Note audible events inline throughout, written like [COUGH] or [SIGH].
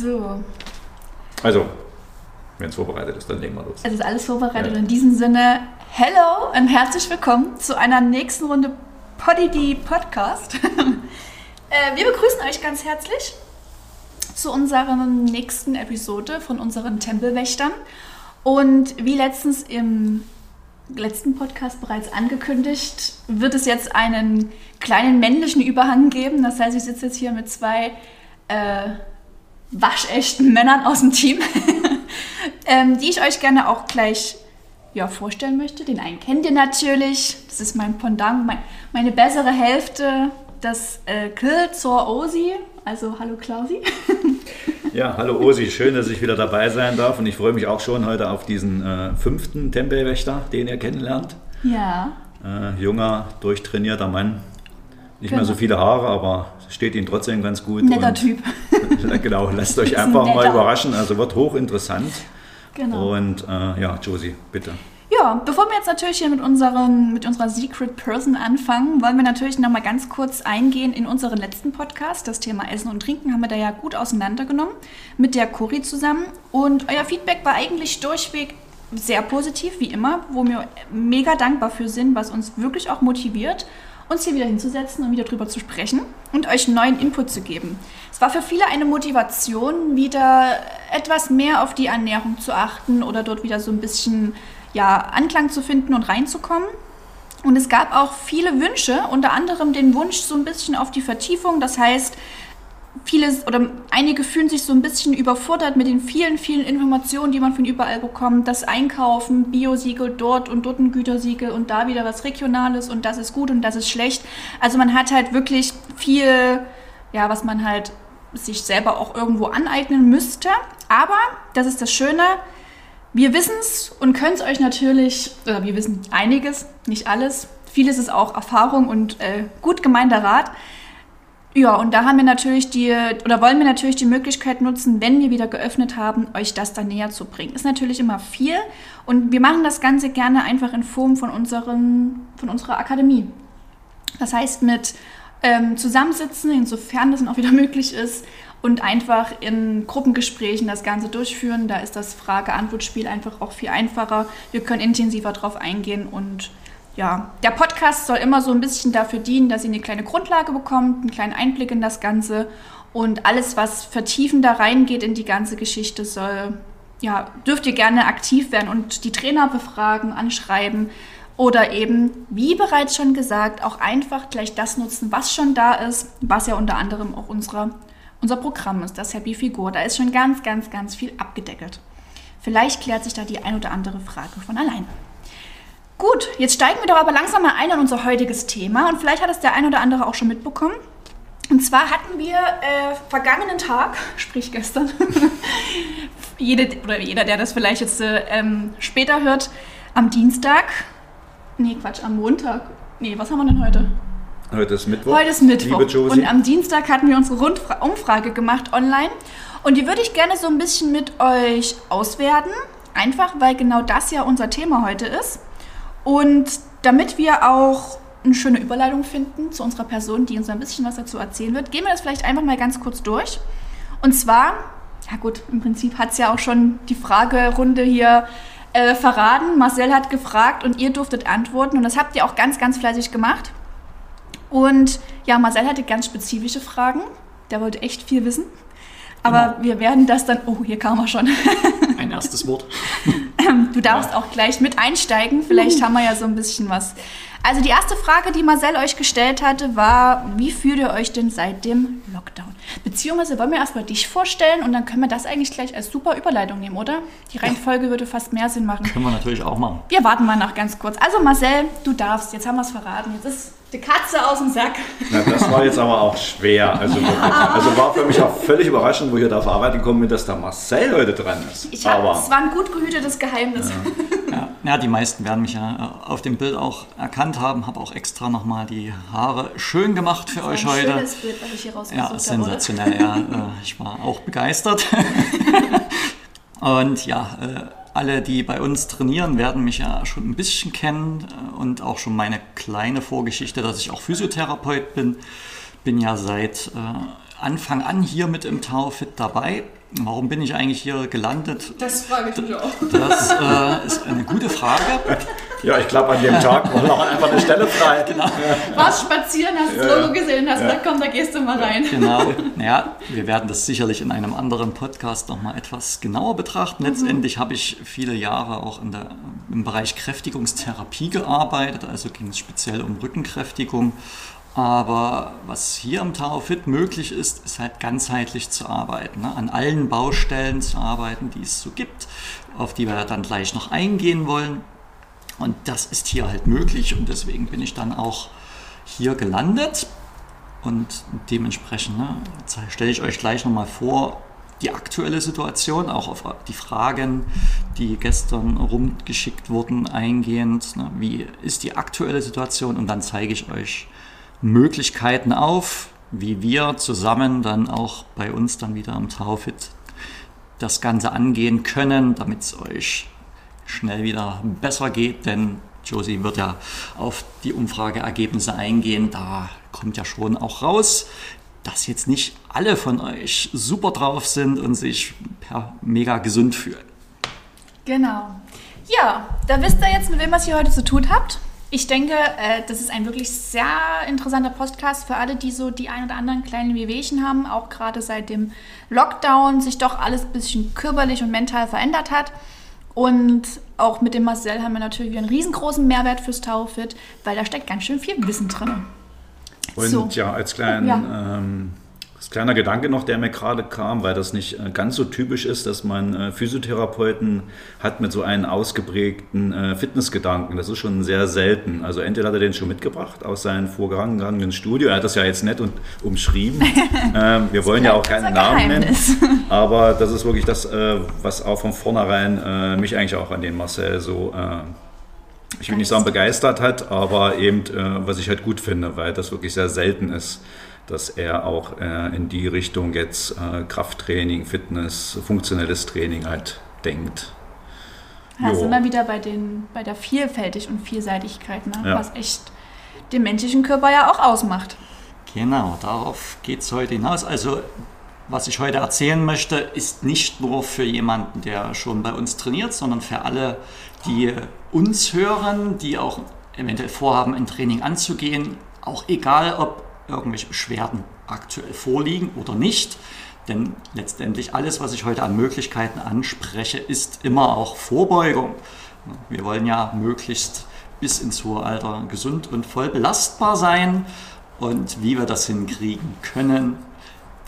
So. Also, wenn es vorbereitet ist, dann legen wir los. Es ist alles vorbereitet. Ja. In diesem Sinne, hello und herzlich willkommen zu einer nächsten Runde Poddy Podcast. [LAUGHS] äh, wir begrüßen euch ganz herzlich zu unserer nächsten Episode von unseren Tempelwächtern. Und wie letztens im letzten Podcast bereits angekündigt, wird es jetzt einen kleinen männlichen Überhang geben. Das heißt, ich sitze jetzt hier mit zwei äh, waschechten Männern aus dem Team, [LAUGHS] ähm, die ich euch gerne auch gleich ja, vorstellen möchte. Den einen kennt ihr natürlich. Das ist mein Pendant, mein, meine bessere Hälfte, das äh, Kill zur Osi. Also hallo Klausi. [LAUGHS] ja, hallo Osi. Schön, dass ich wieder dabei sein darf. Und ich freue mich auch schon heute auf diesen äh, fünften Tempelwächter, den ihr kennenlernt. Ja. Äh, junger, durchtrainierter Mann. Nicht genau. mehr so viele Haare, aber steht Ihnen trotzdem ganz gut. Netter Typ. [LAUGHS] genau, lasst euch [LAUGHS] einfach mal überraschen. Also wird hochinteressant. Genau. Und äh, ja, Josie, bitte. Ja, bevor wir jetzt natürlich hier mit, unseren, mit unserer Secret Person anfangen, wollen wir natürlich noch mal ganz kurz eingehen in unseren letzten Podcast. Das Thema Essen und Trinken haben wir da ja gut auseinandergenommen mit der Cori zusammen. Und euer Feedback war eigentlich durchweg sehr positiv, wie immer, wo wir mega dankbar für sind, was uns wirklich auch motiviert uns hier wieder hinzusetzen und wieder drüber zu sprechen und euch neuen Input zu geben. Es war für viele eine Motivation, wieder etwas mehr auf die Ernährung zu achten oder dort wieder so ein bisschen ja, Anklang zu finden und reinzukommen. Und es gab auch viele Wünsche, unter anderem den Wunsch so ein bisschen auf die Vertiefung. Das heißt, vieles oder einige fühlen sich so ein bisschen überfordert mit den vielen, vielen Informationen, die man von überall bekommt. Das Einkaufen, Biosiegel dort und dort ein Gütersiegel und da wieder was Regionales und das ist gut und das ist schlecht. Also man hat halt wirklich viel, ja, was man halt sich selber auch irgendwo aneignen müsste. Aber, das ist das Schöne, wir wissen es und können es euch natürlich, oder wir wissen einiges, nicht alles. Vieles ist auch Erfahrung und äh, gut gemeinter Rat. Ja, und da haben wir natürlich die, oder wollen wir natürlich die Möglichkeit nutzen, wenn wir wieder geöffnet haben, euch das dann näher zu bringen. Ist natürlich immer viel und wir machen das Ganze gerne einfach in Form von, unseren, von unserer Akademie. Das heißt mit ähm, Zusammensitzen, insofern das auch wieder [LAUGHS] möglich ist, und einfach in Gruppengesprächen das Ganze durchführen. Da ist das Frage-Antwort-Spiel einfach auch viel einfacher. Wir können intensiver drauf eingehen und ja, der Podcast soll immer so ein bisschen dafür dienen, dass ihr eine kleine Grundlage bekommt, einen kleinen Einblick in das Ganze und alles, was vertiefender reingeht in die ganze Geschichte, soll, ja, dürft ihr gerne aktiv werden und die Trainer befragen, anschreiben oder eben, wie bereits schon gesagt, auch einfach gleich das nutzen, was schon da ist, was ja unter anderem auch unsere, unser Programm ist, das Happy Figur. Da ist schon ganz, ganz, ganz viel abgedeckelt. Vielleicht klärt sich da die ein oder andere Frage von alleine. Gut, jetzt steigen wir doch aber langsam mal ein an unser heutiges Thema und vielleicht hat es der ein oder andere auch schon mitbekommen. Und zwar hatten wir äh, vergangenen Tag, [LAUGHS] sprich gestern, [LAUGHS] jede, oder jeder, der das vielleicht jetzt äh, ähm, später hört, am Dienstag, nee Quatsch, am Montag, nee, was haben wir denn heute? Heute ist Mittwoch. Heute ist Mittwoch. Und am Dienstag hatten wir unsere Rundfra Umfrage gemacht online. Und die würde ich gerne so ein bisschen mit euch auswerten. Einfach, weil genau das ja unser Thema heute ist. Und damit wir auch eine schöne Überleitung finden zu unserer Person, die uns ein bisschen was dazu erzählen wird, gehen wir das vielleicht einfach mal ganz kurz durch. Und zwar, ja gut, im Prinzip hat es ja auch schon die Fragerunde hier äh, verraten. Marcel hat gefragt und ihr durftet antworten und das habt ihr auch ganz, ganz fleißig gemacht. Und ja, Marcel hatte ganz spezifische Fragen. Der wollte echt viel wissen. Aber genau. wir werden das dann. Oh, hier kam er schon. Ein erstes Wort. [LAUGHS] Du darfst ja. auch gleich mit einsteigen. Vielleicht haben wir ja so ein bisschen was. Also die erste Frage, die Marcel euch gestellt hatte, war, wie fühlt ihr euch denn seit dem Lockdown? Beziehungsweise wollen wir erstmal dich vorstellen und dann können wir das eigentlich gleich als super Überleitung nehmen, oder? Die Reihenfolge ja. würde fast mehr Sinn machen. Können wir natürlich auch machen. Wir warten mal noch ganz kurz. Also Marcel, du darfst, jetzt haben wir es verraten. Jetzt ist die Katze aus dem Sack. Na, das war jetzt aber auch schwer. Also, also war für mich auch völlig überraschend, wo ich da auf Arbeit gekommen bin, dass da Marcel heute dran ist. Ich hab, aber, es war ein gut gehütetes Geheimnis. Ja. [LAUGHS] ja. Ja, die meisten werden mich ja äh, auf dem Bild auch erkannt haben. Habe auch extra nochmal die Haare schön gemacht für euch heute. Schönes Bild, was ich hier rausgesucht Ja, sensationell. Habe, ja, äh, ich war auch begeistert. [LAUGHS] [LAUGHS] Und ja, äh, alle, die bei uns trainieren, werden mich ja schon ein bisschen kennen und auch schon meine kleine Vorgeschichte, dass ich auch Physiotherapeut bin. Bin ja seit Anfang an hier mit im Taufit dabei. Warum bin ich eigentlich hier gelandet? Das frage ich mich auch. Das äh, ist eine gute Frage. Ja, ich glaube, an dem Tag war noch einfach eine Stelle frei. Genau. Warst spazieren, hast das Logo gesehen, hast gesagt, komm, da gehst du mal rein. Genau. Naja, wir werden das sicherlich in einem anderen Podcast nochmal etwas genauer betrachten. Letztendlich mhm. habe ich viele Jahre auch in der, im Bereich Kräftigungstherapie gearbeitet, also ging es speziell um Rückenkräftigung. Aber was hier am Tower Fit möglich ist, ist halt ganzheitlich zu arbeiten, ne? an allen Baustellen zu arbeiten, die es so gibt, auf die wir dann gleich noch eingehen wollen. Und das ist hier halt möglich und deswegen bin ich dann auch hier gelandet. Und dementsprechend ne, stelle ich euch gleich nochmal vor, die aktuelle Situation, auch auf die Fragen, die gestern rumgeschickt wurden, eingehend. Ne, wie ist die aktuelle Situation? Und dann zeige ich euch Möglichkeiten auf, wie wir zusammen dann auch bei uns dann wieder am Taufit das Ganze angehen können, damit es euch schnell wieder besser geht, denn Josie wird ja auf die Umfrageergebnisse eingehen. Da kommt ja schon auch raus, dass jetzt nicht alle von euch super drauf sind und sich per mega gesund fühlen. Genau. Ja, da wisst ihr jetzt, mit wem was ihr heute zu tun habt. Ich denke, äh, das ist ein wirklich sehr interessanter Podcast für alle, die so die ein oder anderen kleinen Wehwehchen haben, auch gerade seit dem Lockdown sich doch alles ein bisschen körperlich und mental verändert hat. Und auch mit dem Marcel haben wir natürlich einen riesengroßen Mehrwert fürs Taufit, weil da steckt ganz schön viel Wissen drin. Und so. ja, als kleinen ja. Ähm, kleiner Gedanke noch, der mir gerade kam, weil das nicht äh, ganz so typisch ist, dass man äh, Physiotherapeuten hat mit so einem ausgeprägten äh, Fitnessgedanken. Das ist schon sehr selten. Also entweder hat er den schon mitgebracht aus seinem vorgegangenen Studio. Er hat das ja jetzt nett und umschrieben. [LAUGHS] ähm, wir wollen ja auch keinen Namen nennen. [LAUGHS] Aber das ist wirklich das, was auch von vornherein mich eigentlich auch an den Marcel so ich will nicht sagen begeistert hat, aber eben, äh, was ich halt gut finde, weil das wirklich sehr selten ist dass er auch äh, in die Richtung jetzt äh, Krafttraining, Fitness, funktionelles Training halt denkt. Ja, sind wir wieder bei, den, bei der Vielfältig und Vielseitigkeit, ne? ja. was echt den menschlichen Körper ja auch ausmacht. Genau, darauf geht es heute hinaus. Also was ich heute erzählen möchte, ist nicht nur für jemanden, der schon bei uns trainiert, sondern für alle, die uns hören, die auch eventuell vorhaben, ein Training anzugehen. Auch egal, ob irgendwelche Beschwerden aktuell vorliegen oder nicht. Denn letztendlich alles, was ich heute an Möglichkeiten anspreche, ist immer auch Vorbeugung. Wir wollen ja möglichst bis ins hohe Alter gesund und voll belastbar sein. Und wie wir das hinkriegen können,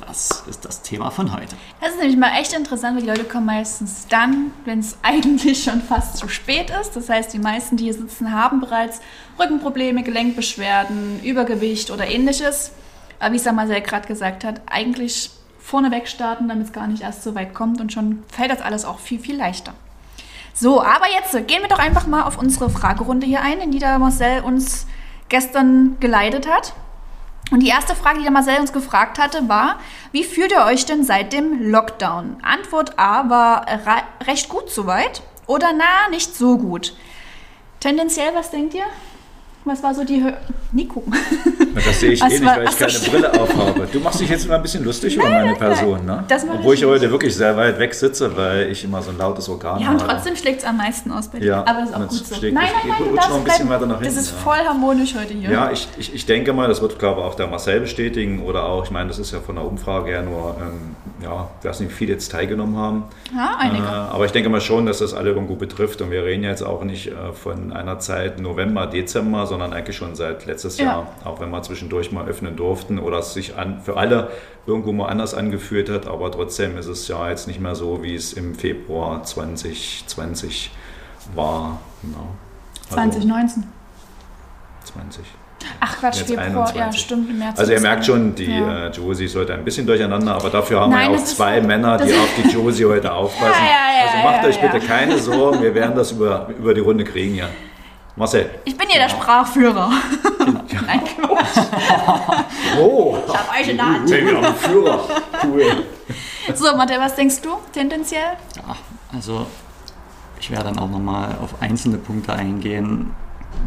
das ist das Thema von heute. Das ist nämlich mal echt interessant, weil die Leute kommen meistens dann, wenn es [LAUGHS] eigentlich schon fast zu spät ist. Das heißt, die meisten, die hier sitzen, haben bereits Rückenprobleme, Gelenkbeschwerden, Übergewicht oder ähnliches. Aber wie Samarcel gerade gesagt hat, eigentlich vorneweg starten, damit es gar nicht erst so weit kommt und schon fällt das alles auch viel, viel leichter. So, aber jetzt gehen wir doch einfach mal auf unsere Fragerunde hier ein, in die der Marcel uns gestern geleitet hat. Und die erste Frage, die der Marcel uns gefragt hatte, war, wie fühlt ihr euch denn seit dem Lockdown? Antwort A war recht gut soweit oder na, nicht so gut. Tendenziell, was denkt ihr? Was war so die Höhe? Nie gucken. Das sehe ich was eh nicht, weil ich keine so Brille aufhabe. Du machst dich jetzt immer ein bisschen lustig nein, über meine nein, Person, ne? Obwohl ich heute wirklich sehr weit weg sitze, weil ich immer so ein lautes Organ habe. Ja, und trotzdem schlägt es am meisten aus bei dir. Ja, aber das ist auch gut so. Nein, nein, nein, das, noch ein bisschen weiter nach hinten, das ist voll harmonisch heute hier. Ja, ich, ich, ich denke mal, das wird, glaube ich, auch der Marcel bestätigen oder auch, ich meine, das ist ja von der Umfrage her nur, ähm, ja, ich weiß nicht, wie viele jetzt teilgenommen haben. Ja, einige. Äh, aber ich denke mal schon, dass das alle irgendwo betrifft und wir reden jetzt auch nicht äh, von einer Zeit November, Dezember, sondern eigentlich schon seit letztes ja. Jahr, auch wenn wir zwischendurch mal öffnen durften oder es sich an, für alle irgendwo mal anders angefühlt hat, aber trotzdem ist es ja jetzt nicht mehr so, wie es im Februar 2020 war. Genau. Also 2019. 20. Ach Quatsch, Februar, 21. ja stimmt, im März. Also ihr merkt schon, die ja. äh, Josie ist heute ein bisschen durcheinander, aber dafür haben Nein, wir auch zwei Männer, die auf die Josie heute aufpassen. [LAUGHS] Ja, ja, also macht euch bitte keine Sorgen, wir werden das über, über die Runde kriegen ja. Marcel. Ich bin ja der Sprachführer. Genau. [LAUGHS] Nein, [LAUGHS] oh. Ich habe euch in der Hand. Wir haben einen Führer. Cool. So, Marcel, was denkst du tendenziell? Ja, also ich werde dann auch nochmal auf einzelne Punkte eingehen,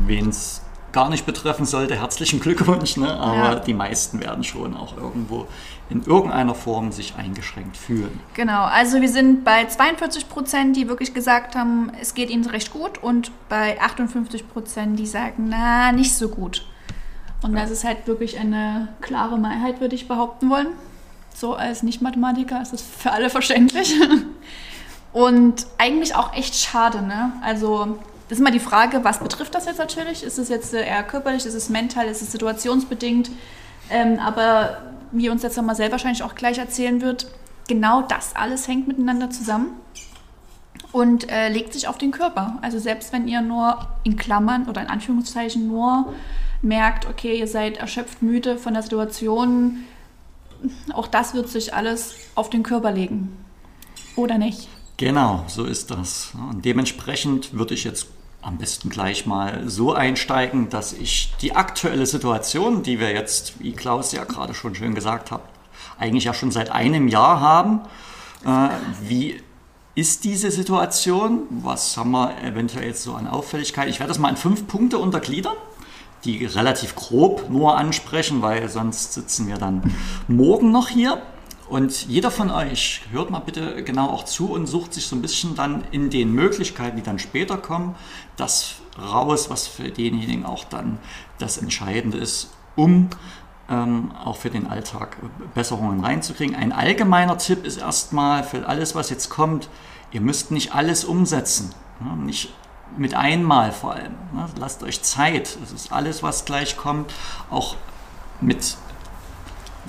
wen es gar nicht betreffen sollte, herzlichen Glückwunsch. Ne? Aber ja. die meisten werden schon auch irgendwo in irgendeiner Form sich eingeschränkt fühlen. Genau, also wir sind bei 42 Prozent, die wirklich gesagt haben, es geht ihnen recht gut und bei 58 Prozent, die sagen, na, nicht so gut. Und das ist halt wirklich eine klare Mehrheit, würde ich behaupten wollen. So als Nicht-Mathematiker ist das für alle verständlich. [LAUGHS] Und eigentlich auch echt schade, ne? Also das ist immer die Frage, was betrifft das jetzt natürlich? Ist es jetzt eher körperlich, ist es mental, ist es situationsbedingt? Ähm, aber wie uns jetzt nochmal sehr wahrscheinlich auch gleich erzählen wird, genau das alles hängt miteinander zusammen und äh, legt sich auf den Körper. Also selbst wenn ihr nur in Klammern oder in Anführungszeichen nur merkt, okay, ihr seid erschöpft, müde von der Situation, auch das wird sich alles auf den Körper legen. Oder nicht? Genau, so ist das. Und dementsprechend würde ich jetzt am besten gleich mal so einsteigen, dass ich die aktuelle Situation, die wir jetzt, wie Klaus ja gerade schon schön gesagt hat, eigentlich ja schon seit einem Jahr haben, äh, wie ist diese Situation? Was haben wir eventuell jetzt so an Auffälligkeit? Ich werde das mal in fünf Punkte untergliedern, die relativ grob nur ansprechen, weil sonst sitzen wir dann morgen noch hier. Und jeder von euch hört mal bitte genau auch zu und sucht sich so ein bisschen dann in den Möglichkeiten, die dann später kommen, das raus, was für denjenigen auch dann das Entscheidende ist, um ähm, auch für den Alltag Besserungen reinzukriegen. Ein allgemeiner Tipp ist erstmal für alles, was jetzt kommt, ihr müsst nicht alles umsetzen. Ja, nicht mit einmal vor allem. Ja, lasst euch Zeit. Es ist alles, was gleich kommt, auch mit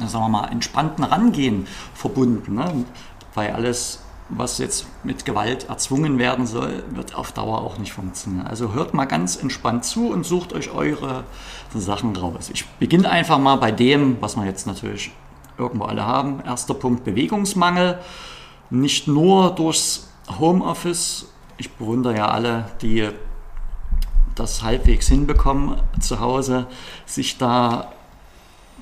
sagen wir mal, entspannten Rangehen verbunden. Ne? Weil alles, was jetzt mit Gewalt erzwungen werden soll, wird auf Dauer auch nicht funktionieren. Also hört mal ganz entspannt zu und sucht euch eure Sachen raus. Ich beginne einfach mal bei dem, was wir jetzt natürlich irgendwo alle haben. Erster Punkt Bewegungsmangel. Nicht nur durchs Homeoffice. Ich bewundere ja alle, die das halbwegs hinbekommen zu Hause, sich da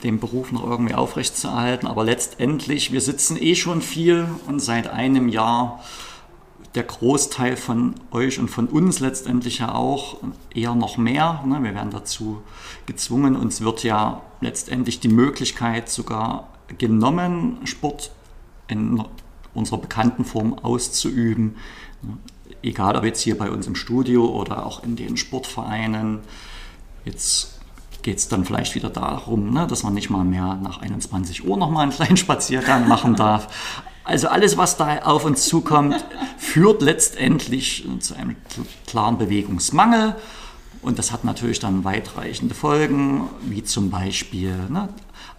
den Beruf noch irgendwie aufrechtzuerhalten. Aber letztendlich, wir sitzen eh schon viel und seit einem Jahr der Großteil von euch und von uns letztendlich ja auch eher noch mehr. Ne? Wir werden dazu gezwungen. Uns wird ja letztendlich die Möglichkeit sogar genommen, Sport in unserer bekannten Form auszuüben. Egal ob jetzt hier bei uns im Studio oder auch in den Sportvereinen. Jetzt geht es dann vielleicht wieder darum, ne, dass man nicht mal mehr nach 21 Uhr nochmal einen kleinen Spaziergang machen [LAUGHS] darf. Also alles, was da auf uns zukommt, führt letztendlich zu einem klaren Bewegungsmangel. Und das hat natürlich dann weitreichende Folgen, wie zum Beispiel ne,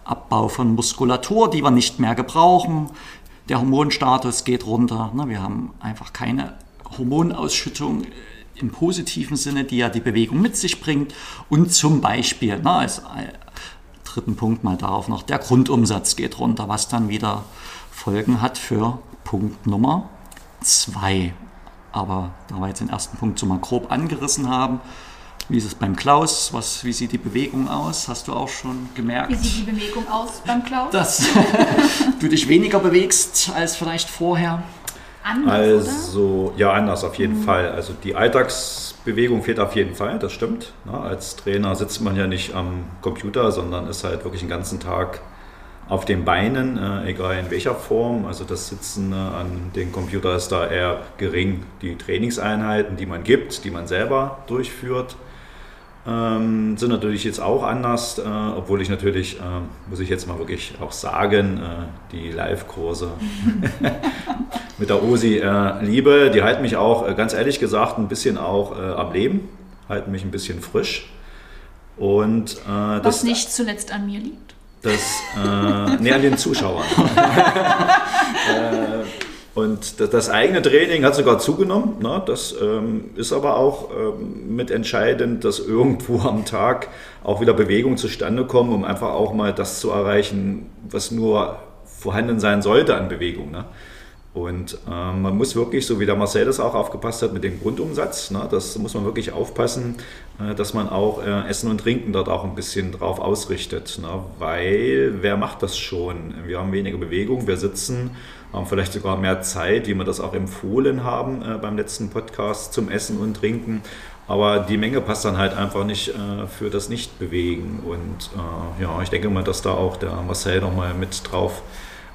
Abbau von Muskulatur, die wir nicht mehr gebrauchen. Der Hormonstatus geht runter. Ne, wir haben einfach keine Hormonausschüttung im positiven Sinne, die ja die Bewegung mit sich bringt. Und zum Beispiel, na, als dritten Punkt mal darauf noch, der Grundumsatz geht runter, was dann wieder Folgen hat für Punkt Nummer zwei. Aber da wir jetzt den ersten Punkt so mal grob angerissen haben, wie ist es beim Klaus? Was, wie sieht die Bewegung aus? Hast du auch schon gemerkt? Wie sieht die Bewegung aus beim Klaus? Dass [LAUGHS] du dich weniger bewegst als vielleicht vorher anders, Also, oder? ja, anders auf jeden mhm. Fall. Also die Alltagsbewegung fehlt auf jeden Fall, das stimmt. Na, als Trainer sitzt man ja nicht am Computer, sondern ist halt wirklich den ganzen Tag auf den Beinen, äh, egal in welcher Form. Also das Sitzen äh, an den Computer ist da eher gering. Die Trainingseinheiten, die man gibt, die man selber durchführt, ähm, sind natürlich jetzt auch anders, äh, obwohl ich natürlich, äh, muss ich jetzt mal wirklich auch sagen, äh, die Live-Kurse [LAUGHS] mit der OSI äh, liebe. Die halten mich auch, äh, ganz ehrlich gesagt, ein bisschen auch äh, am Leben, halten mich ein bisschen frisch. Und, Was das, nicht zuletzt an mir liegt. Das, nee, an den Zuschauern. [LAUGHS] Und das, eigene Training hat sogar zugenommen. Ne? Das ähm, ist aber auch ähm, mit entscheidend, dass irgendwo [LAUGHS] am Tag auch wieder Bewegung zustande kommt, um einfach auch mal das zu erreichen, was nur vorhanden sein sollte an Bewegung. Ne? Und ähm, man muss wirklich, so wie der Marcel das auch aufgepasst hat mit dem Grundumsatz, ne, das muss man wirklich aufpassen, äh, dass man auch äh, Essen und Trinken dort auch ein bisschen drauf ausrichtet. Ne, weil wer macht das schon? Wir haben weniger Bewegung, wir sitzen vielleicht sogar mehr Zeit, wie wir das auch empfohlen haben äh, beim letzten Podcast zum Essen und Trinken. Aber die Menge passt dann halt einfach nicht äh, für das Nichtbewegen. Und äh, ja, ich denke mal, dass da auch der Marcel nochmal mit drauf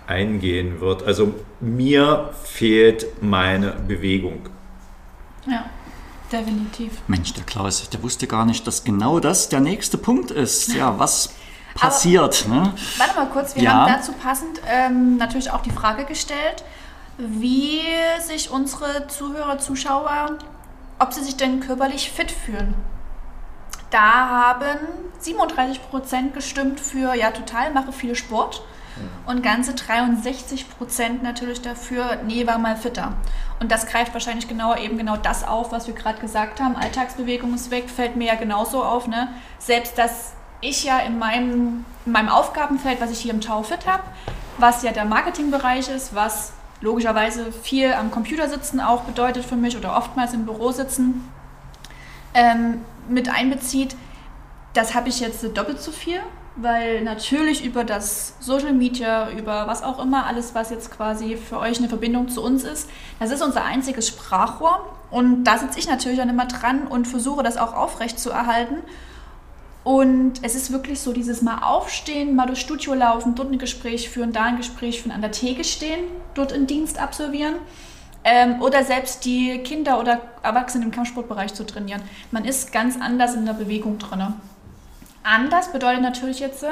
eingehen wird. Also mir fehlt meine Bewegung. Ja, definitiv. Mensch, der Klaus, der wusste gar nicht, dass genau das der nächste Punkt ist. Ja, was passiert? Aber, ne? Warte mal kurz, wir ja. haben dazu passend ähm, natürlich auch die Frage gestellt, wie sich unsere Zuhörer, Zuschauer ob sie sich denn körperlich fit fühlen. Da haben 37 Prozent gestimmt für, ja, total, mache viel Sport. Und ganze 63 Prozent natürlich dafür, nee, war mal fitter. Und das greift wahrscheinlich genau eben genau das auf, was wir gerade gesagt haben. Alltagsbewegung ist weg, fällt mir ja genauso auf. Ne? Selbst dass ich ja in meinem, in meinem Aufgabenfeld, was ich hier im Tau Fit habe, was ja der Marketingbereich ist, was logischerweise viel am Computer sitzen auch bedeutet für mich oder oftmals im Büro sitzen, ähm, mit einbezieht, das habe ich jetzt doppelt so viel, weil natürlich über das Social Media, über was auch immer, alles, was jetzt quasi für euch eine Verbindung zu uns ist, das ist unser einziges Sprachrohr. Und da sitze ich natürlich dann immer dran und versuche das auch aufrecht zu erhalten und es ist wirklich so dieses mal aufstehen, mal durchs Studio laufen, dort ein Gespräch führen, da ein Gespräch führen, an der Theke stehen, dort einen Dienst absolvieren. Ähm, oder selbst die Kinder oder Erwachsenen im Kampfsportbereich zu trainieren. Man ist ganz anders in der Bewegung drin. Anders bedeutet natürlich jetzt,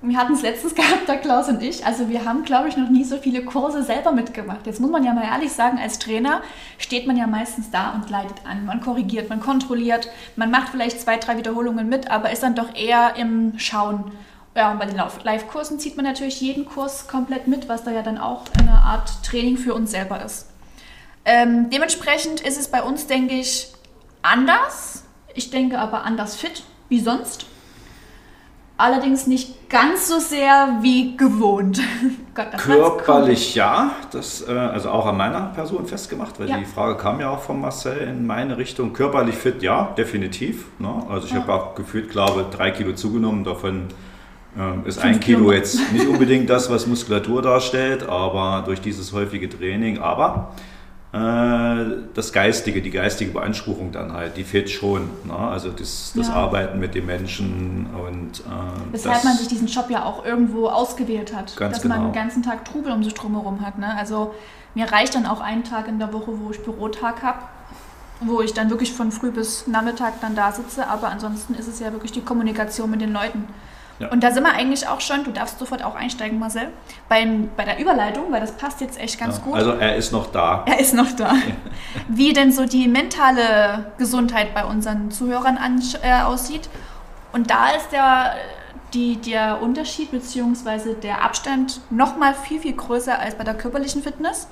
wir hatten es letztens [LAUGHS] gehabt, der Klaus und ich. Also wir haben, glaube ich, noch nie so viele Kurse selber mitgemacht. Jetzt muss man ja mal ehrlich sagen, als Trainer steht man ja meistens da und leitet an. Man korrigiert, man kontrolliert, man macht vielleicht zwei, drei Wiederholungen mit, aber ist dann doch eher im Schauen. Ja, und bei den Live-Kursen zieht man natürlich jeden Kurs komplett mit, was da ja dann auch eine Art Training für uns selber ist. Ähm, dementsprechend ist es bei uns, denke ich, anders. Ich denke aber anders fit wie sonst allerdings nicht ganz so sehr wie gewohnt. [LAUGHS] Gott, Körperlich ja, das äh, also auch an meiner Person festgemacht, weil ja. die Frage kam ja auch von Marcel in meine Richtung. Körperlich fit, ja, definitiv. Ne? Also ich ja. habe auch gefühlt, glaube drei Kilo zugenommen, davon äh, ist ein Kilo jetzt nicht unbedingt das, was Muskulatur darstellt, aber durch dieses häufige Training. Aber das Geistige, die geistige Beanspruchung dann halt, die fehlt schon. Ne? Also das, das ja. Arbeiten mit den Menschen und. Äh, Weshalb man sich diesen Job ja auch irgendwo ausgewählt hat. Ganz dass genau. man den ganzen Tag Trubel um sich drumherum hat. Ne? Also mir reicht dann auch ein Tag in der Woche, wo ich Bürotag habe, wo ich dann wirklich von früh bis Nachmittag dann da sitze. Aber ansonsten ist es ja wirklich die Kommunikation mit den Leuten. Ja. Und da sind wir eigentlich auch schon, du darfst sofort auch einsteigen, Marcel, beim, bei der Überleitung, weil das passt jetzt echt ganz ja, gut. Also er ist noch da. Er ist noch da. Wie denn so die mentale Gesundheit bei unseren Zuhörern an, äh, aussieht. Und da ist der, die, der Unterschied bzw. der Abstand nochmal viel, viel größer als bei der körperlichen Fitness.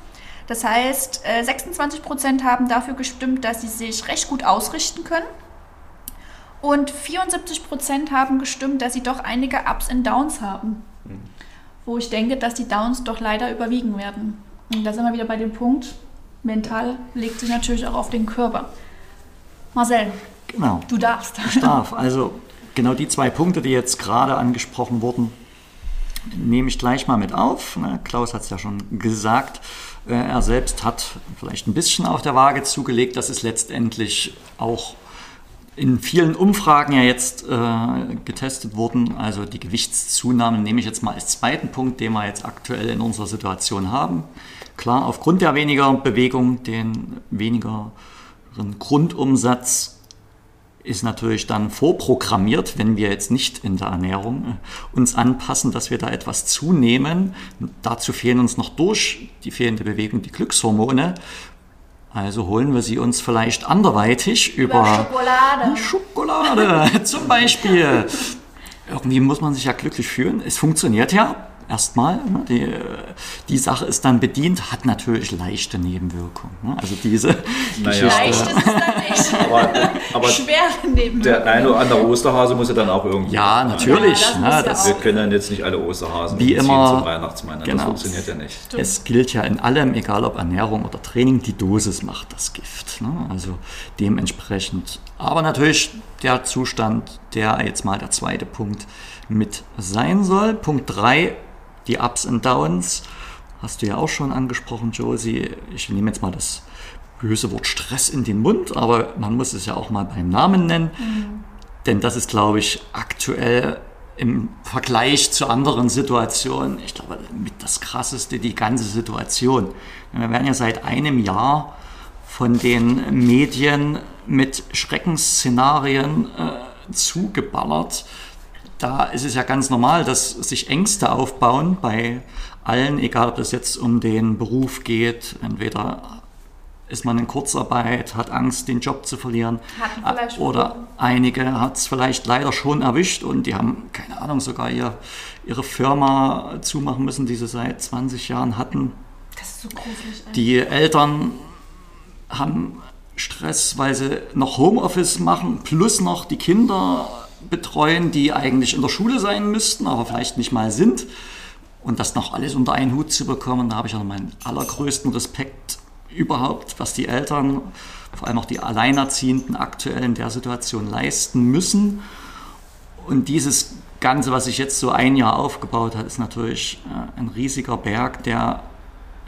Das heißt, 26 äh, Prozent haben dafür gestimmt, dass sie sich recht gut ausrichten können und 74 Prozent haben gestimmt, dass sie doch einige Ups und Downs haben. Mhm. Wo ich denke, dass die Downs doch leider überwiegen werden. Und da sind wir wieder bei dem Punkt, mental legt sich natürlich auch auf den Körper. Marcel, genau. du darfst. Ich darf. Also genau die zwei Punkte, die jetzt gerade angesprochen wurden, nehme ich gleich mal mit auf. Klaus hat es ja schon gesagt. Äh, er selbst hat vielleicht ein bisschen auf der Waage zugelegt. Das ist letztendlich auch in vielen Umfragen ja jetzt äh, getestet wurden. Also die Gewichtszunahme nehme ich jetzt mal als zweiten Punkt, den wir jetzt aktuell in unserer Situation haben. Klar, aufgrund der weniger Bewegung, den weniger Grundumsatz ist natürlich dann vorprogrammiert, wenn wir jetzt nicht in der Ernährung äh, uns anpassen, dass wir da etwas zunehmen. Dazu fehlen uns noch durch die fehlende Bewegung die Glückshormone. Also holen wir sie uns vielleicht anderweitig über, über Schokolade. Schokolade [LAUGHS] zum Beispiel. Irgendwie muss man sich ja glücklich fühlen. Es funktioniert ja erstmal. Ne? Die, die Sache ist dann bedient, hat natürlich leichte Nebenwirkungen. Ne? Also diese [LAUGHS] naja, Geschichte. Leicht ist es dann nicht. [LAUGHS] aber, aber Schwere Nebenwirkungen. Der eine oder andere Osterhase muss ja dann auch irgendwie. Ja, natürlich. Ja, ne? das wir können dann jetzt nicht alle Osterhasen wie immer zum Weihnachtsmann. Genau. Das funktioniert ja nicht. Stimmt. Es gilt ja in allem, egal ob Ernährung oder Training, die Dosis macht das Gift. Ne? Also dementsprechend. Aber natürlich der Zustand, der jetzt mal der zweite Punkt mit sein soll. Punkt 3 die Ups und Downs hast du ja auch schon angesprochen, Josie. Ich nehme jetzt mal das böse Wort Stress in den Mund, aber man muss es ja auch mal beim Namen nennen. Mhm. Denn das ist, glaube ich, aktuell im Vergleich zu anderen Situationen, ich glaube, mit das Krasseste, die ganze Situation. Wir werden ja seit einem Jahr von den Medien mit Schreckensszenarien äh, zugeballert. Da ist es ja ganz normal, dass sich Ängste aufbauen bei allen, egal ob es jetzt um den Beruf geht, entweder ist man in Kurzarbeit, hat Angst, den Job zu verlieren. Oder einige hat es vielleicht leider schon erwischt und die haben, keine Ahnung, sogar ihr, ihre Firma zumachen müssen, die sie seit 20 Jahren hatten. Das ist so gruselig. Die Eltern haben Stress, weil sie noch Homeoffice machen, plus noch die Kinder betreuen, die eigentlich in der Schule sein müssten, aber vielleicht nicht mal sind. Und das noch alles unter einen Hut zu bekommen, da habe ich auch meinen allergrößten Respekt überhaupt, was die Eltern, vor allem auch die Alleinerziehenden aktuell in der Situation leisten müssen. Und dieses Ganze, was sich jetzt so ein Jahr aufgebaut hat, ist natürlich äh, ein riesiger Berg, der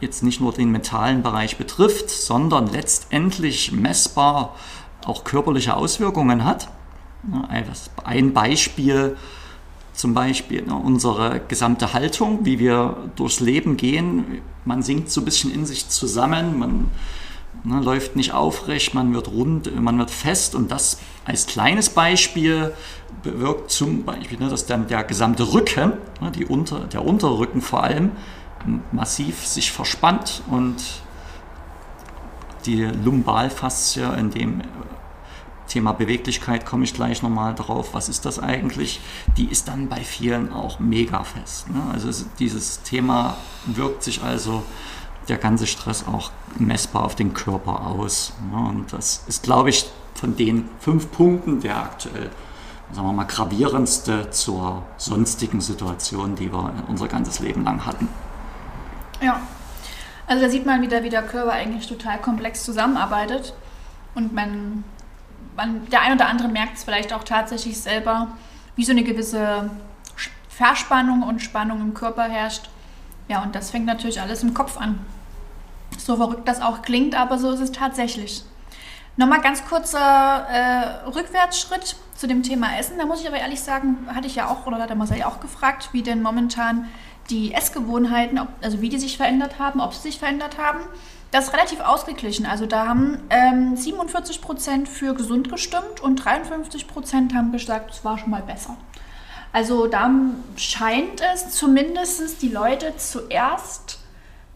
jetzt nicht nur den mentalen Bereich betrifft, sondern letztendlich messbar auch körperliche Auswirkungen hat. Ein Beispiel, zum Beispiel unsere gesamte Haltung, wie wir durchs Leben gehen. Man sinkt so ein bisschen in sich zusammen, man ne, läuft nicht aufrecht, man wird rund, man wird fest und das als kleines Beispiel bewirkt zum Beispiel, ne, dass dann der gesamte Rücken, ne, die Unter, der Unterrücken vor allem, massiv sich verspannt und die Lumbalfaszie, in dem Thema Beweglichkeit komme ich gleich nochmal drauf. Was ist das eigentlich? Die ist dann bei vielen auch mega fest. Ne? Also dieses Thema wirkt sich also der ganze Stress auch messbar auf den Körper aus. Ne? Und das ist, glaube ich, von den fünf Punkten der aktuell, sagen wir mal, gravierendste zur sonstigen Situation, die wir unser ganzes Leben lang hatten. Ja, also da sieht man wieder, wie der Körper eigentlich total komplex zusammenarbeitet und man man, der ein oder andere merkt es vielleicht auch tatsächlich selber, wie so eine gewisse Verspannung und Spannung im Körper herrscht. Ja, und das fängt natürlich alles im Kopf an. So verrückt das auch klingt, aber so ist es tatsächlich. Nochmal ganz kurzer äh, Rückwärtsschritt zu dem Thema Essen. Da muss ich aber ehrlich sagen, hatte ich ja auch, oder hat der Marcel auch gefragt, wie denn momentan die Essgewohnheiten, ob, also wie die sich verändert haben, ob sie sich verändert haben. Das ist relativ ausgeglichen. Also da haben ähm, 47 Prozent für gesund gestimmt und 53 Prozent haben gesagt, es war schon mal besser. Also da scheint es zumindest die Leute zuerst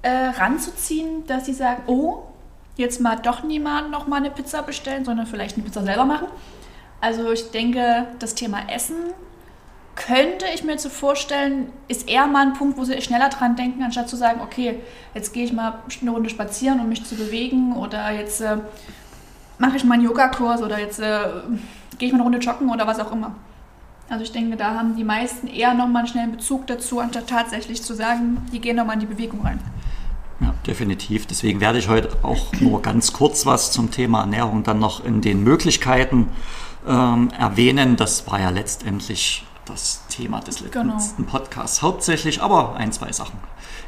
äh, ranzuziehen, dass sie sagen, oh, jetzt mal doch niemand noch mal eine Pizza bestellen, sondern vielleicht eine Pizza selber machen. Also ich denke, das Thema Essen könnte ich mir zu vorstellen, ist eher mal ein Punkt, wo sie schneller dran denken, anstatt zu sagen, okay, jetzt gehe ich mal eine Runde spazieren, um mich zu bewegen oder jetzt äh, mache ich mal einen Yogakurs oder jetzt äh, gehe ich mal eine Runde joggen oder was auch immer. Also ich denke, da haben die meisten eher nochmal einen schnellen Bezug dazu, anstatt tatsächlich zu sagen, die gehen nochmal in die Bewegung rein. Ja, definitiv. Deswegen werde ich heute auch nur ganz kurz was zum Thema Ernährung dann noch in den Möglichkeiten ähm, erwähnen. Das war ja letztendlich das Thema des letzten genau. Podcasts hauptsächlich, aber ein, zwei Sachen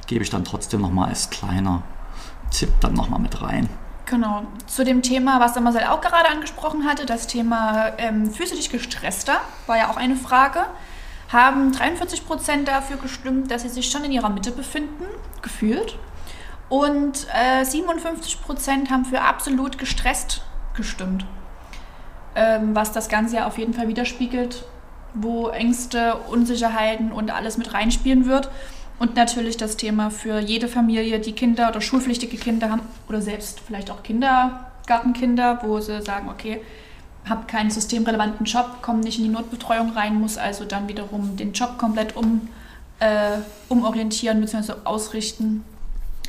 gebe ich dann trotzdem nochmal als kleiner Tipp dann nochmal mit rein. Genau. Zu dem Thema, was der Marcel auch gerade angesprochen hatte, das Thema ähm, dich gestresster, war ja auch eine Frage. Haben 43 Prozent dafür gestimmt, dass sie sich schon in ihrer Mitte befinden, gefühlt. Und äh, 57 Prozent haben für absolut gestresst gestimmt. Ähm, was das Ganze ja auf jeden Fall widerspiegelt, wo Ängste, Unsicherheiten und alles mit reinspielen wird. Und natürlich das Thema für jede Familie, die Kinder oder schulpflichtige Kinder haben oder selbst vielleicht auch Kindergartenkinder, wo sie sagen, okay, habe keinen systemrelevanten Job, komme nicht in die Notbetreuung rein, muss also dann wiederum den Job komplett um, äh, umorientieren bzw. ausrichten.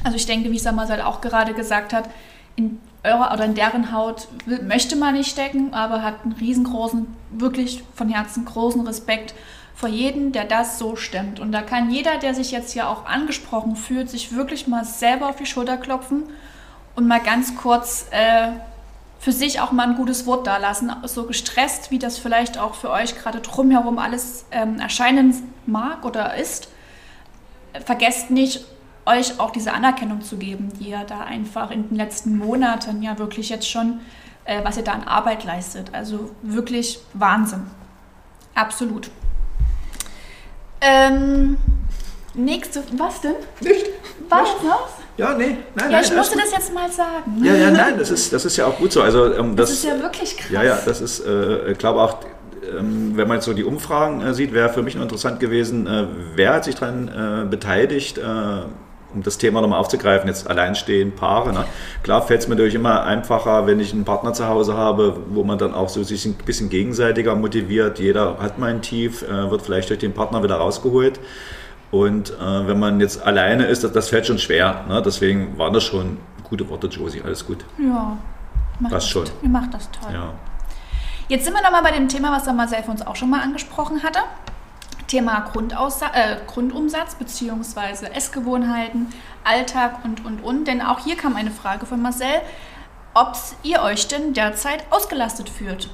Also ich denke, wie Samasal auch gerade gesagt hat, in eurer oder in deren Haut möchte man nicht stecken, aber hat einen riesengroßen, wirklich von Herzen großen Respekt vor jedem, der das so stemmt. Und da kann jeder, der sich jetzt hier auch angesprochen fühlt, sich wirklich mal selber auf die Schulter klopfen und mal ganz kurz äh, für sich auch mal ein gutes Wort dalassen. So gestresst, wie das vielleicht auch für euch gerade drumherum alles ähm, erscheinen mag oder ist. Vergesst nicht, euch auch diese Anerkennung zu geben, die ihr da einfach in den letzten Monaten ja wirklich jetzt schon, äh, was ihr da an Arbeit leistet. Also wirklich Wahnsinn. Absolut. Ähm, nächste, was denn? Nicht. Was? Was? Ja, nee, nein, Ja, ich nein, musste das jetzt mal sagen. Ja, ja, nein, das ist, das ist ja auch gut so. Also, ähm, das, das, ist ja wirklich krass. Ja, ja, das ist, äh, ich glaube auch, ähm, wenn man jetzt so die Umfragen äh, sieht, wäre für mich noch interessant gewesen, äh, wer hat sich daran äh, beteiligt, äh, um das Thema nochmal aufzugreifen, jetzt alleinstehen, Paare. Ne? Klar fällt es mir natürlich immer einfacher, wenn ich einen Partner zu Hause habe, wo man dann auch so sich ein bisschen gegenseitiger motiviert. Jeder hat mal ein Tief, äh, wird vielleicht durch den Partner wieder rausgeholt. Und äh, wenn man jetzt alleine ist, das, das fällt schon schwer. Ne? Deswegen waren das schon gute Worte, Josie. Alles gut. Ja, macht das schon. Ihr macht das toll. Ja. Jetzt sind wir nochmal bei dem Thema, was der Marcel für uns auch schon mal angesprochen hatte. Thema Grundaussa äh, Grundumsatz bzw. Essgewohnheiten, Alltag und, und, und. Denn auch hier kam eine Frage von Marcel, ob ihr euch denn derzeit ausgelastet fühlt.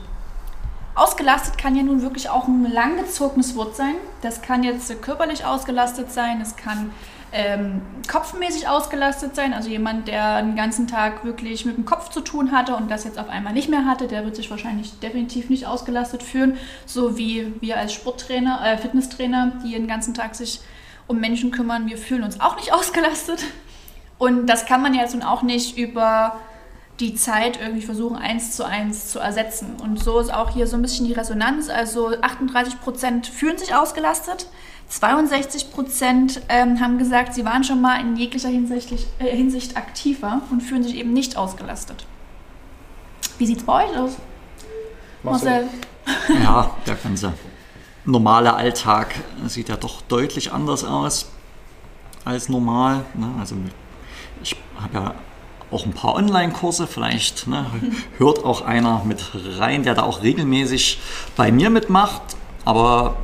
Ausgelastet kann ja nun wirklich auch ein langgezogenes Wort sein. Das kann jetzt körperlich ausgelastet sein, es kann ähm, kopfmäßig ausgelastet sein. Also jemand, der den ganzen Tag wirklich mit dem Kopf zu tun hatte und das jetzt auf einmal nicht mehr hatte, der wird sich wahrscheinlich definitiv nicht ausgelastet fühlen. So wie wir als Sporttrainer, äh, Fitnesstrainer, die den ganzen Tag sich um Menschen kümmern, wir fühlen uns auch nicht [LAUGHS] ausgelastet. Und das kann man ja jetzt nun auch nicht über die Zeit irgendwie versuchen, eins zu eins zu ersetzen. Und so ist auch hier so ein bisschen die Resonanz. Also 38 Prozent fühlen sich ausgelastet, 62 Prozent ähm, haben gesagt, sie waren schon mal in jeglicher Hinsicht, äh, Hinsicht aktiver und fühlen sich eben nicht ausgelastet. Wie sieht es bei euch aus? Marcel? [LAUGHS] Ja, der ganze normale Alltag sieht ja doch deutlich anders aus als normal. Ne? Also ich habe ja auch ein paar Online-Kurse. Vielleicht ne, [LAUGHS] hört auch einer mit rein, der da auch regelmäßig bei mir mitmacht. Aber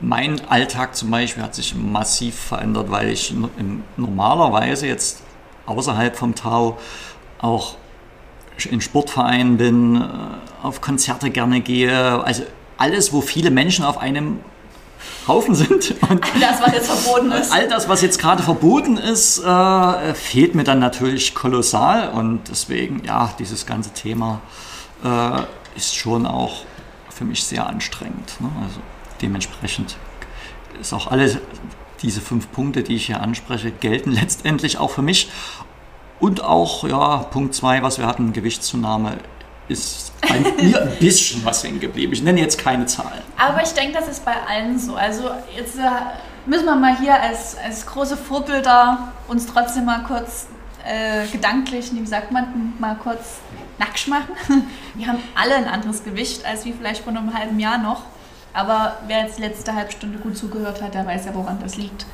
mein Alltag zum Beispiel hat sich massiv verändert, weil ich normalerweise jetzt außerhalb vom Tau auch in Sportvereinen bin, äh, auf Konzerte gerne gehe. Also alles, wo viele Menschen auf einem Haufen sind. [LAUGHS] Und all das, was jetzt verboten ist. All das, was jetzt gerade verboten ist, äh, fehlt mir dann natürlich kolossal. Und deswegen, ja, dieses ganze Thema äh, ist schon auch für mich sehr anstrengend. Ne? Also dementsprechend ist auch alle diese fünf Punkte, die ich hier anspreche, gelten [LAUGHS] letztendlich auch für mich. Und auch, ja, Punkt zwei, was wir hatten, Gewichtszunahme, ist bei [LAUGHS] mir ein bisschen was hängen geblieben. Ich nenne jetzt keine Zahlen. Aber ich denke, das ist bei allen so. Also jetzt äh, müssen wir mal hier als, als große Vorbilder uns trotzdem mal kurz äh, gedanklich, wie sagt man, mal kurz nackt machen. [LAUGHS] Wir haben alle ein anderes Gewicht als wie vielleicht vor einem halben Jahr noch. Aber wer jetzt letzte halbe Stunde gut zugehört hat, der weiß ja, woran das liegt.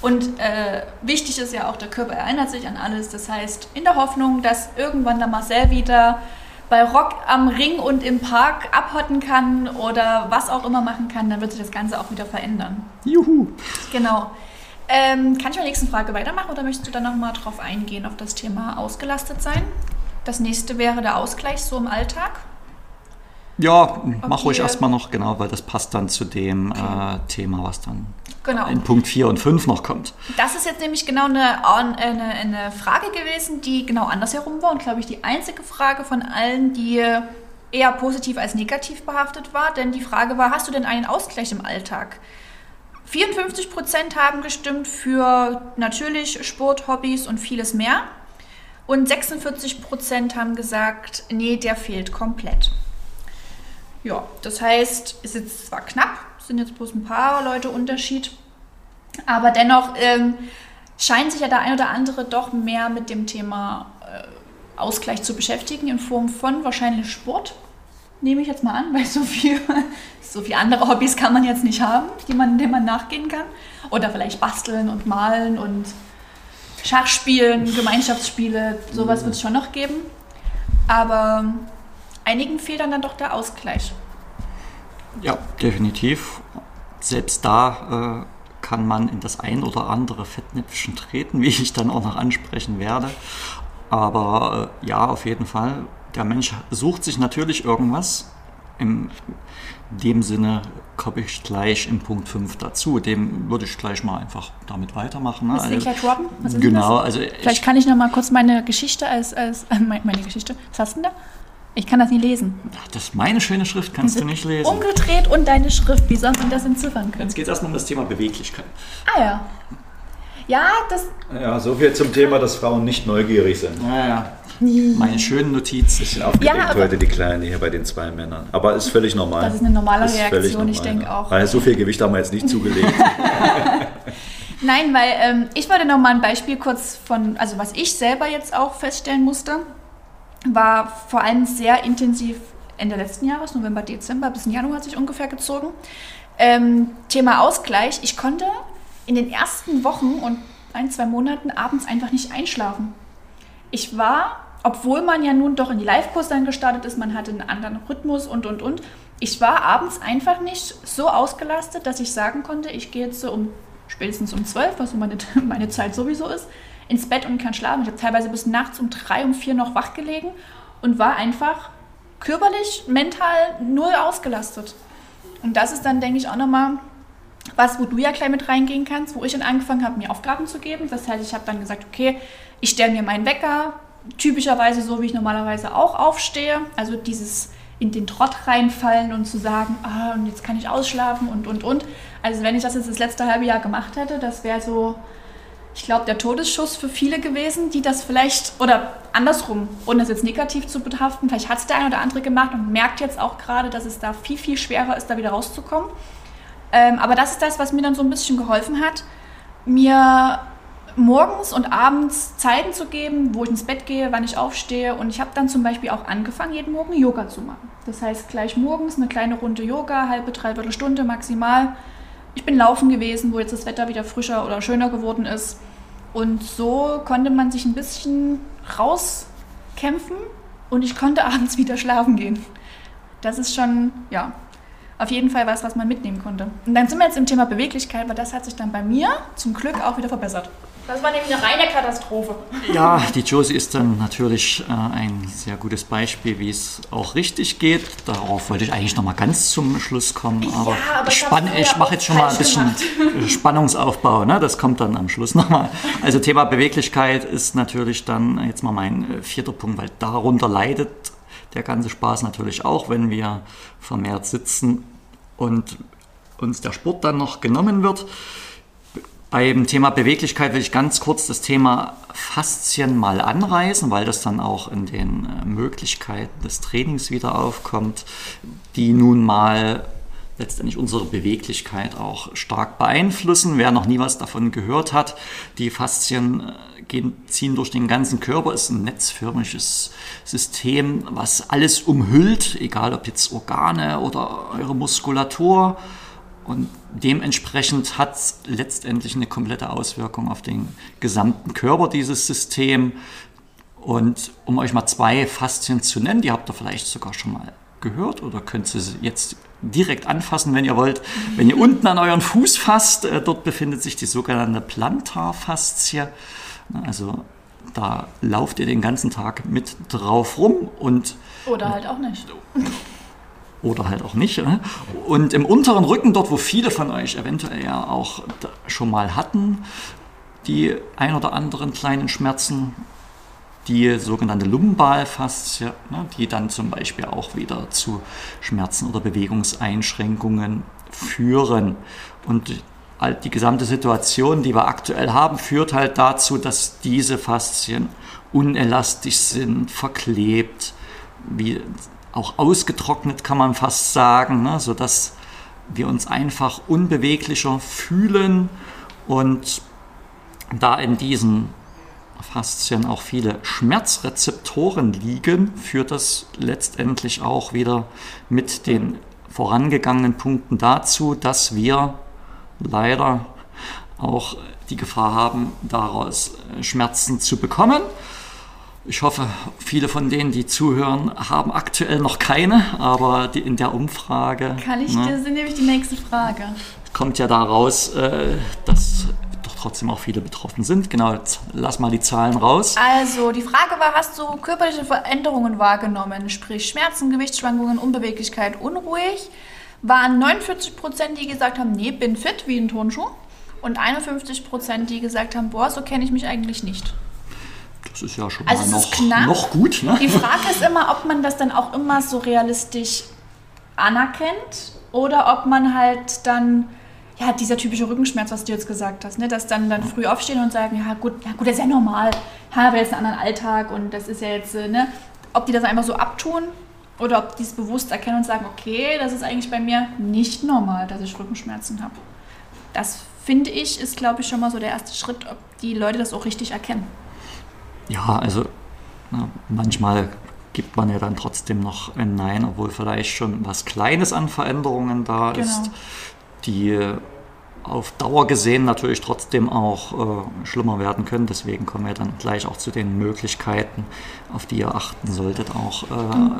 Und äh, wichtig ist ja auch, der Körper erinnert sich an alles. Das heißt, in der Hoffnung, dass irgendwann der Marcel wieder bei Rock am Ring und im Park abhotten kann oder was auch immer machen kann, dann wird sich das Ganze auch wieder verändern. Juhu! Genau. Ähm, kann ich mit der nächsten Frage weitermachen oder möchtest du dann nochmal drauf eingehen, auf das Thema ausgelastet sein? Das nächste wäre der Ausgleich so im Alltag. Ja, mach ruhig erstmal noch, genau, weil das passt dann zu dem okay. äh, Thema, was dann genau. in Punkt 4 und 5 noch kommt. Das ist jetzt nämlich genau eine, eine, eine Frage gewesen, die genau andersherum war und glaube ich die einzige Frage von allen, die eher positiv als negativ behaftet war. Denn die Frage war, hast du denn einen Ausgleich im Alltag? 54 Prozent haben gestimmt für natürlich Sport, Hobbys und vieles mehr. Und 46 Prozent haben gesagt, nee, der fehlt komplett. Ja, das heißt, es ist jetzt zwar knapp, sind jetzt bloß ein paar Leute Unterschied, aber dennoch ähm, scheint sich ja der ein oder andere doch mehr mit dem Thema äh, Ausgleich zu beschäftigen in Form von wahrscheinlich Sport. Nehme ich jetzt mal an, weil so viel, [LAUGHS] so viele andere Hobbys kann man jetzt nicht haben, die man, denen man nachgehen kann. Oder vielleicht basteln und malen und Schachspielen, Gemeinschaftsspiele, sowas wird es schon noch geben. Aber einigen fehlt dann, dann doch der Ausgleich. Ja, definitiv. Selbst da äh, kann man in das ein oder andere Fettnäpfchen treten, [LAUGHS] wie ich dann auch noch ansprechen werde. Aber äh, ja, auf jeden Fall, der Mensch sucht sich natürlich irgendwas, in dem Sinne komme ich gleich in Punkt 5 dazu. Dem würde ich gleich mal einfach damit weitermachen. Ne? Willst also, gleich droppen? Genau. Also Vielleicht kann ich noch mal kurz meine Geschichte als, als [LAUGHS] äh, meine Geschichte. Was hast du denn da? Ich kann das nie lesen. Ach, das ist meine schöne Schrift, kannst du nicht lesen. Umgedreht und deine Schrift, wie soll man das entziffern können? Jetzt geht es erstmal um das Thema Beweglichkeit. Ah ja. Ja, das. Ja, so viel zum Thema, dass Frauen nicht neugierig sind. Ja, ja. Meine schönen Notizen. Bisschen aufgeregt ja, heute die Kleine hier bei den zwei Männern. Aber ist völlig normal. Das ist eine normale ist Reaktion, normal, ich denke auch. Weil so viel Gewicht haben wir jetzt nicht zugelegt. [LAUGHS] [LAUGHS] Nein, weil ähm, ich wollte noch mal ein Beispiel kurz von, also was ich selber jetzt auch feststellen musste, war vor allem sehr intensiv Ende letzten Jahres, November, Dezember, bis in Januar hat sich ungefähr gezogen. Ähm, Thema Ausgleich. Ich konnte in den ersten Wochen und ein, zwei Monaten abends einfach nicht einschlafen. Ich war obwohl man ja nun doch in die Live-Kurs dann gestartet ist, man hatte einen anderen Rhythmus und, und, und. Ich war abends einfach nicht so ausgelastet, dass ich sagen konnte, ich gehe jetzt so um spätestens um 12, was so meine, [LAUGHS] meine Zeit sowieso ist, ins Bett und kann schlafen. Ich habe teilweise bis nachts um drei, um vier noch wach gelegen und war einfach körperlich, mental null ausgelastet. Und das ist dann, denke ich, auch nochmal was, wo du ja gleich mit reingehen kannst, wo ich dann angefangen habe, mir Aufgaben zu geben. Das heißt, ich habe dann gesagt, okay, ich stelle mir meinen Wecker, typischerweise so, wie ich normalerweise auch aufstehe. Also dieses in den Trott reinfallen und zu sagen, ah, und jetzt kann ich ausschlafen und, und, und. Also wenn ich das jetzt das letzte halbe Jahr gemacht hätte, das wäre so, ich glaube, der Todesschuss für viele gewesen, die das vielleicht, oder andersrum, ohne das jetzt negativ zu behaften, vielleicht hat es der eine oder andere gemacht und merkt jetzt auch gerade, dass es da viel, viel schwerer ist, da wieder rauszukommen. Ähm, aber das ist das, was mir dann so ein bisschen geholfen hat, mir morgens und abends Zeiten zu geben, wo ich ins Bett gehe, wann ich aufstehe. Und ich habe dann zum Beispiel auch angefangen, jeden Morgen Yoga zu machen. Das heißt, gleich morgens eine kleine Runde Yoga, halbe, dreiviertel Stunde maximal. Ich bin laufen gewesen, wo jetzt das Wetter wieder frischer oder schöner geworden ist. Und so konnte man sich ein bisschen rauskämpfen und ich konnte [LAUGHS] abends wieder schlafen gehen. Das ist schon, ja, auf jeden Fall was, was man mitnehmen konnte. Und dann sind wir jetzt im Thema Beweglichkeit, weil das hat sich dann bei mir zum Glück auch wieder verbessert. Das war nämlich eine reine Katastrophe. Ja, die Josie ist dann natürlich äh, ein sehr gutes Beispiel, wie es auch richtig geht. Darauf wollte ich eigentlich noch mal ganz zum Schluss kommen. Aber, ja, aber ich, ich mache jetzt schon mal ein bisschen gemacht. [LAUGHS] Spannungsaufbau. Ne? Das kommt dann am Schluss nochmal. Also Thema Beweglichkeit ist natürlich dann jetzt mal mein äh, vierter Punkt, weil darunter leidet der ganze Spaß natürlich auch, wenn wir vermehrt sitzen und uns der Sport dann noch genommen wird. Beim Thema Beweglichkeit will ich ganz kurz das Thema Faszien mal anreißen, weil das dann auch in den äh, Möglichkeiten des Trainings wieder aufkommt, die nun mal letztendlich unsere Beweglichkeit auch stark beeinflussen. Wer noch nie was davon gehört hat, die Faszien äh, gehen, ziehen durch den ganzen Körper, ist ein netzförmiges System, was alles umhüllt, egal ob jetzt Organe oder eure Muskulatur. Und dementsprechend hat es letztendlich eine komplette Auswirkung auf den gesamten Körper, dieses System. Und um euch mal zwei Faszien zu nennen, die habt ihr vielleicht sogar schon mal gehört oder könnt sie jetzt direkt anfassen, wenn ihr wollt. Wenn ihr unten an euren Fuß fasst, äh, dort befindet sich die sogenannte Plantarfaszie. Also da lauft ihr den ganzen Tag mit drauf rum und oder halt auch nicht [LAUGHS] oder halt auch nicht. Und im unteren Rücken, dort wo viele von euch eventuell ja auch schon mal hatten, die ein oder anderen kleinen Schmerzen, die sogenannte Lumbalfaszie, ne, die dann zum Beispiel auch wieder zu Schmerzen oder Bewegungseinschränkungen führen. Und die gesamte Situation, die wir aktuell haben, führt halt dazu, dass diese Faszien unelastisch sind, verklebt, wie auch ausgetrocknet, kann man fast sagen, ne, sodass wir uns einfach unbeweglicher fühlen und da in diesen Faszien auch viele Schmerzrezeptoren liegen, führt das letztendlich auch wieder mit den vorangegangenen Punkten dazu, dass wir leider auch die Gefahr haben, daraus Schmerzen zu bekommen. Ich hoffe, viele von denen, die zuhören, haben aktuell noch keine, aber die, in der Umfrage. Kann ich, ne, das ist nämlich die nächste Frage. Kommt ja daraus, äh, dass doch trotzdem auch viele betroffen sind. Genau, jetzt lass mal die Zahlen raus. Also, die Frage war, hast du körperliche Veränderungen wahrgenommen? Sprich Schmerzen, Gewichtsschwankungen, Unbeweglichkeit, unruhig? Waren 49 Prozent, die gesagt haben, nee, bin fit wie ein Turnschuh. Und 51 Prozent, die gesagt haben, boah, so kenne ich mich eigentlich nicht. Das ist ja schon also mal noch, noch gut. Ne? Die Frage ist immer, ob man das dann auch immer so realistisch anerkennt oder ob man halt dann ja, dieser typische Rückenschmerz, was du jetzt gesagt hast, ne? dass dann, dann früh aufstehen und sagen, ja gut, ja gut, das ist ja normal, ich habe jetzt einen anderen Alltag und das ist ja jetzt, äh, ne? ob die das einfach so abtun oder ob die es bewusst erkennen und sagen, okay, das ist eigentlich bei mir nicht normal, dass ich Rückenschmerzen habe. Das finde ich, ist glaube ich schon mal so der erste Schritt, ob die Leute das auch richtig erkennen. Ja, also manchmal gibt man ja dann trotzdem noch ein Nein, obwohl vielleicht schon was Kleines an Veränderungen da genau. ist, die auf Dauer gesehen natürlich trotzdem auch äh, schlimmer werden können. Deswegen kommen wir dann gleich auch zu den Möglichkeiten, auf die ihr achten solltet, auch äh,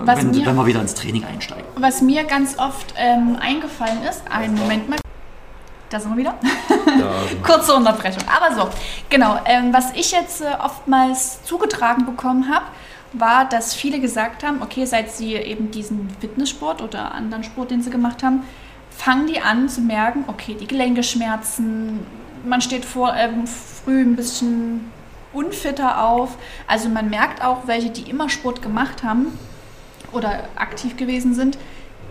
wenn, mir, wenn wir wieder ins Training einsteigen. Was mir ganz oft ähm, eingefallen ist, einen Moment mal. Da sind wir wieder. [LAUGHS] Kurze Unterbrechung. Aber so, genau. Ähm, was ich jetzt äh, oftmals zugetragen bekommen habe, war, dass viele gesagt haben, okay, seit sie eben diesen Fitnesssport oder anderen Sport, den sie gemacht haben, fangen die an zu merken, okay, die Gelenke schmerzen, man steht vor, ähm, früh ein bisschen unfitter auf. Also man merkt auch, welche, die immer Sport gemacht haben oder aktiv gewesen sind,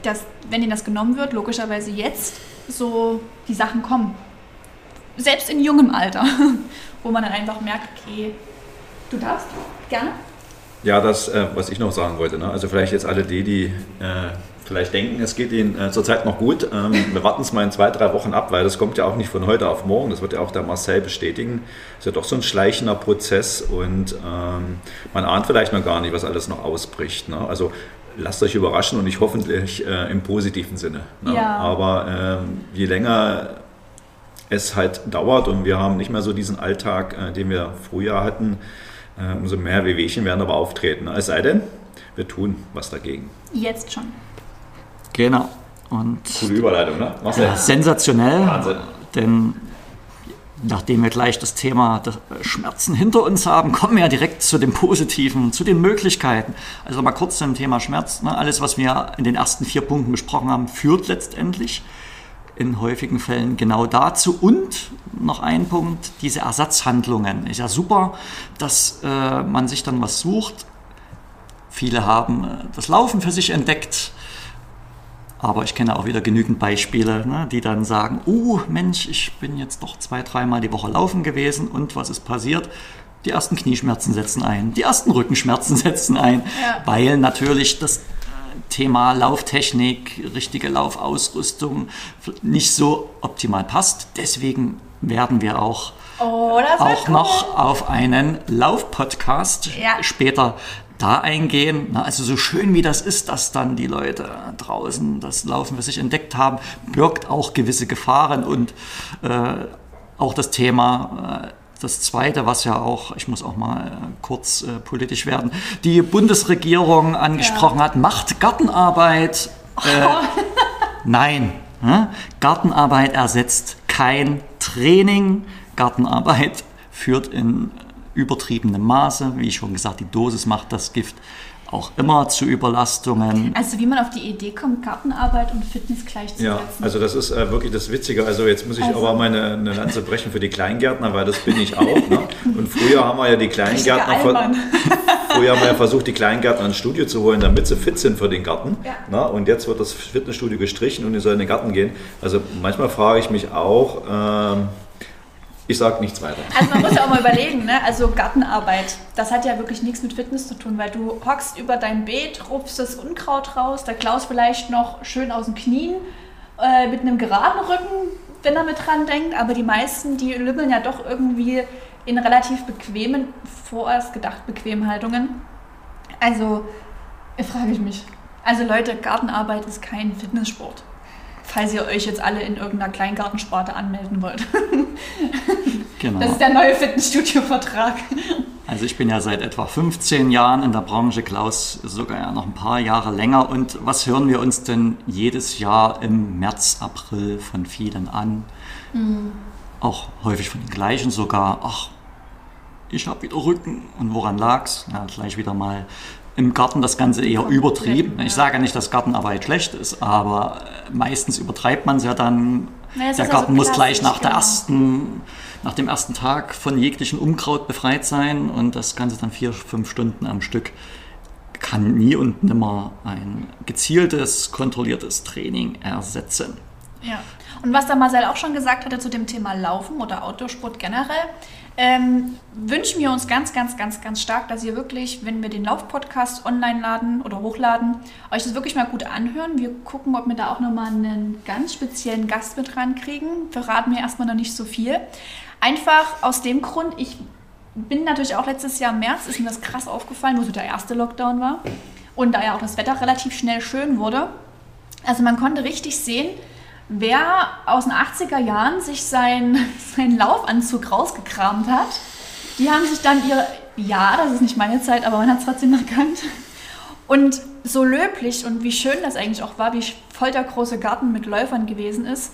dass, wenn ihnen das genommen wird, logischerweise jetzt so die Sachen kommen. Selbst in jungem Alter, [LAUGHS] wo man dann einfach merkt, okay, du darfst, gerne. Ja, das, äh, was ich noch sagen wollte. Ne? Also vielleicht jetzt alle die, die äh, vielleicht denken, es geht ihnen äh, zurzeit noch gut. Ähm, wir warten es mal in zwei, drei Wochen ab, weil das kommt ja auch nicht von heute auf morgen. Das wird ja auch der Marcel bestätigen. Das ist ja doch so ein schleichender Prozess und ähm, man ahnt vielleicht noch gar nicht, was alles noch ausbricht. Ne? Also lasst euch überraschen und ich hoffentlich äh, im positiven Sinne. Ne? Ja. Aber ähm, je länger es halt dauert und wir haben nicht mehr so diesen Alltag, äh, den wir früher hatten, äh, umso mehr Wehwehchen werden aber auftreten. Es sei denn, wir tun was dagegen. Jetzt schon. Genau. Und Coole Überleitung, ne? Ja, sensationell. Wahnsinn. Denn nachdem wir gleich das Thema der Schmerzen hinter uns haben, kommen wir ja direkt zu dem Positiven, zu den Möglichkeiten. Also mal kurz zum Thema Schmerz. Ne? Alles, was wir in den ersten vier Punkten besprochen haben, führt letztendlich in häufigen Fällen genau dazu. Und noch ein Punkt, diese Ersatzhandlungen. Ist ja super, dass äh, man sich dann was sucht. Viele haben äh, das Laufen für sich entdeckt. Aber ich kenne auch wieder genügend Beispiele, ne, die dann sagen, oh Mensch, ich bin jetzt doch zwei, dreimal die Woche laufen gewesen und was ist passiert? Die ersten Knieschmerzen setzen ein, die ersten Rückenschmerzen [LAUGHS] setzen ein, ja. weil natürlich das Thema Lauftechnik, richtige Laufausrüstung nicht so optimal passt. Deswegen werden wir auch, oh, auch noch auf einen Laufpodcast ja. später da eingehen. Also so schön wie das ist, dass dann die Leute draußen das Laufen für sich entdeckt haben, birgt auch gewisse Gefahren und äh, auch das Thema äh, das Zweite, was ja auch, ich muss auch mal äh, kurz äh, politisch werden, die Bundesregierung angesprochen ja. hat, macht Gartenarbeit. Äh, oh. [LAUGHS] nein, ne? Gartenarbeit ersetzt kein Training. Gartenarbeit führt in übertriebenem Maße, wie ich schon gesagt, die Dosis macht das Gift auch immer zu Überlastungen. Also wie man auf die Idee kommt, Gartenarbeit und Fitness gleichzusetzen. Ja, also das ist äh, wirklich das Witzige. Also jetzt muss ich also. aber meine eine Lanze brechen für die Kleingärtner, weil das bin ich auch. Ne? Und früher haben wir ja die Kleingärtner [LAUGHS] früher haben wir ja versucht, die Kleingärtner ins Studio zu holen, damit sie fit sind für den Garten. Ja. Ne? Und jetzt wird das Fitnessstudio gestrichen und die sollen in den Garten gehen. Also manchmal frage ich mich auch, ähm, ich sage nichts weiter. Also man muss ja auch mal [LAUGHS] überlegen, ne? also Gartenarbeit, das hat ja wirklich nichts mit Fitness zu tun, weil du hockst über dein Beet, rupfst das Unkraut raus, da klaust vielleicht noch schön aus den Knien äh, mit einem geraden Rücken, wenn er mit dran denkt, aber die meisten, die lümmeln ja doch irgendwie in relativ bequemen, vorerst gedacht bequemen Haltungen. Also, frage ich mich. Also Leute, Gartenarbeit ist kein Fitnesssport falls ihr euch jetzt alle in irgendeiner Kleingartensparte anmelden wollt. [LAUGHS] Genau. Das ist der neue Fitnessstudio-Vertrag. Also ich bin ja seit etwa 15 Jahren in der Branche, Klaus sogar ja noch ein paar Jahre länger. Und was hören wir uns denn jedes Jahr im März, April von vielen an? Mhm. auch häufig von den gleichen sogar, ach, ich habe wieder Rücken und woran lag's? Ja, gleich wieder mal im Garten das Ganze eher übertrieben. Ich sage nicht, dass Gartenarbeit schlecht ist, aber äh, meistens übertreibt man es ja dann. Naja, der Garten also muss gleich nach der genau. ersten, nach dem ersten Tag von jeglichen Unkraut befreit sein und das Ganze dann vier, fünf Stunden am Stück kann nie und nimmer ein gezieltes, kontrolliertes Training ersetzen. Ja. Und was der Marcel auch schon gesagt hatte zu dem Thema Laufen oder Outdoorsport generell, ähm, wünschen wir uns ganz, ganz, ganz, ganz stark, dass ihr wirklich, wenn wir den Lauf-Podcast online laden oder hochladen, euch das wirklich mal gut anhören. Wir gucken, ob wir da auch nochmal einen ganz speziellen Gast mit rankriegen. Verraten wir erstmal noch nicht so viel. Einfach aus dem Grund, ich bin natürlich auch letztes Jahr im März, ist mir das krass aufgefallen, wo so der erste Lockdown war. Und da ja auch das Wetter relativ schnell schön wurde. Also man konnte richtig sehen, wer aus den 80er Jahren sich sein, [LAUGHS] seinen Laufanzug rausgekramt hat. Die haben sich dann ihre, ja, das ist nicht meine Zeit, aber man hat es trotzdem erkannt. Und so löblich und wie schön das eigentlich auch war, wie voll der große Garten mit Läufern gewesen ist,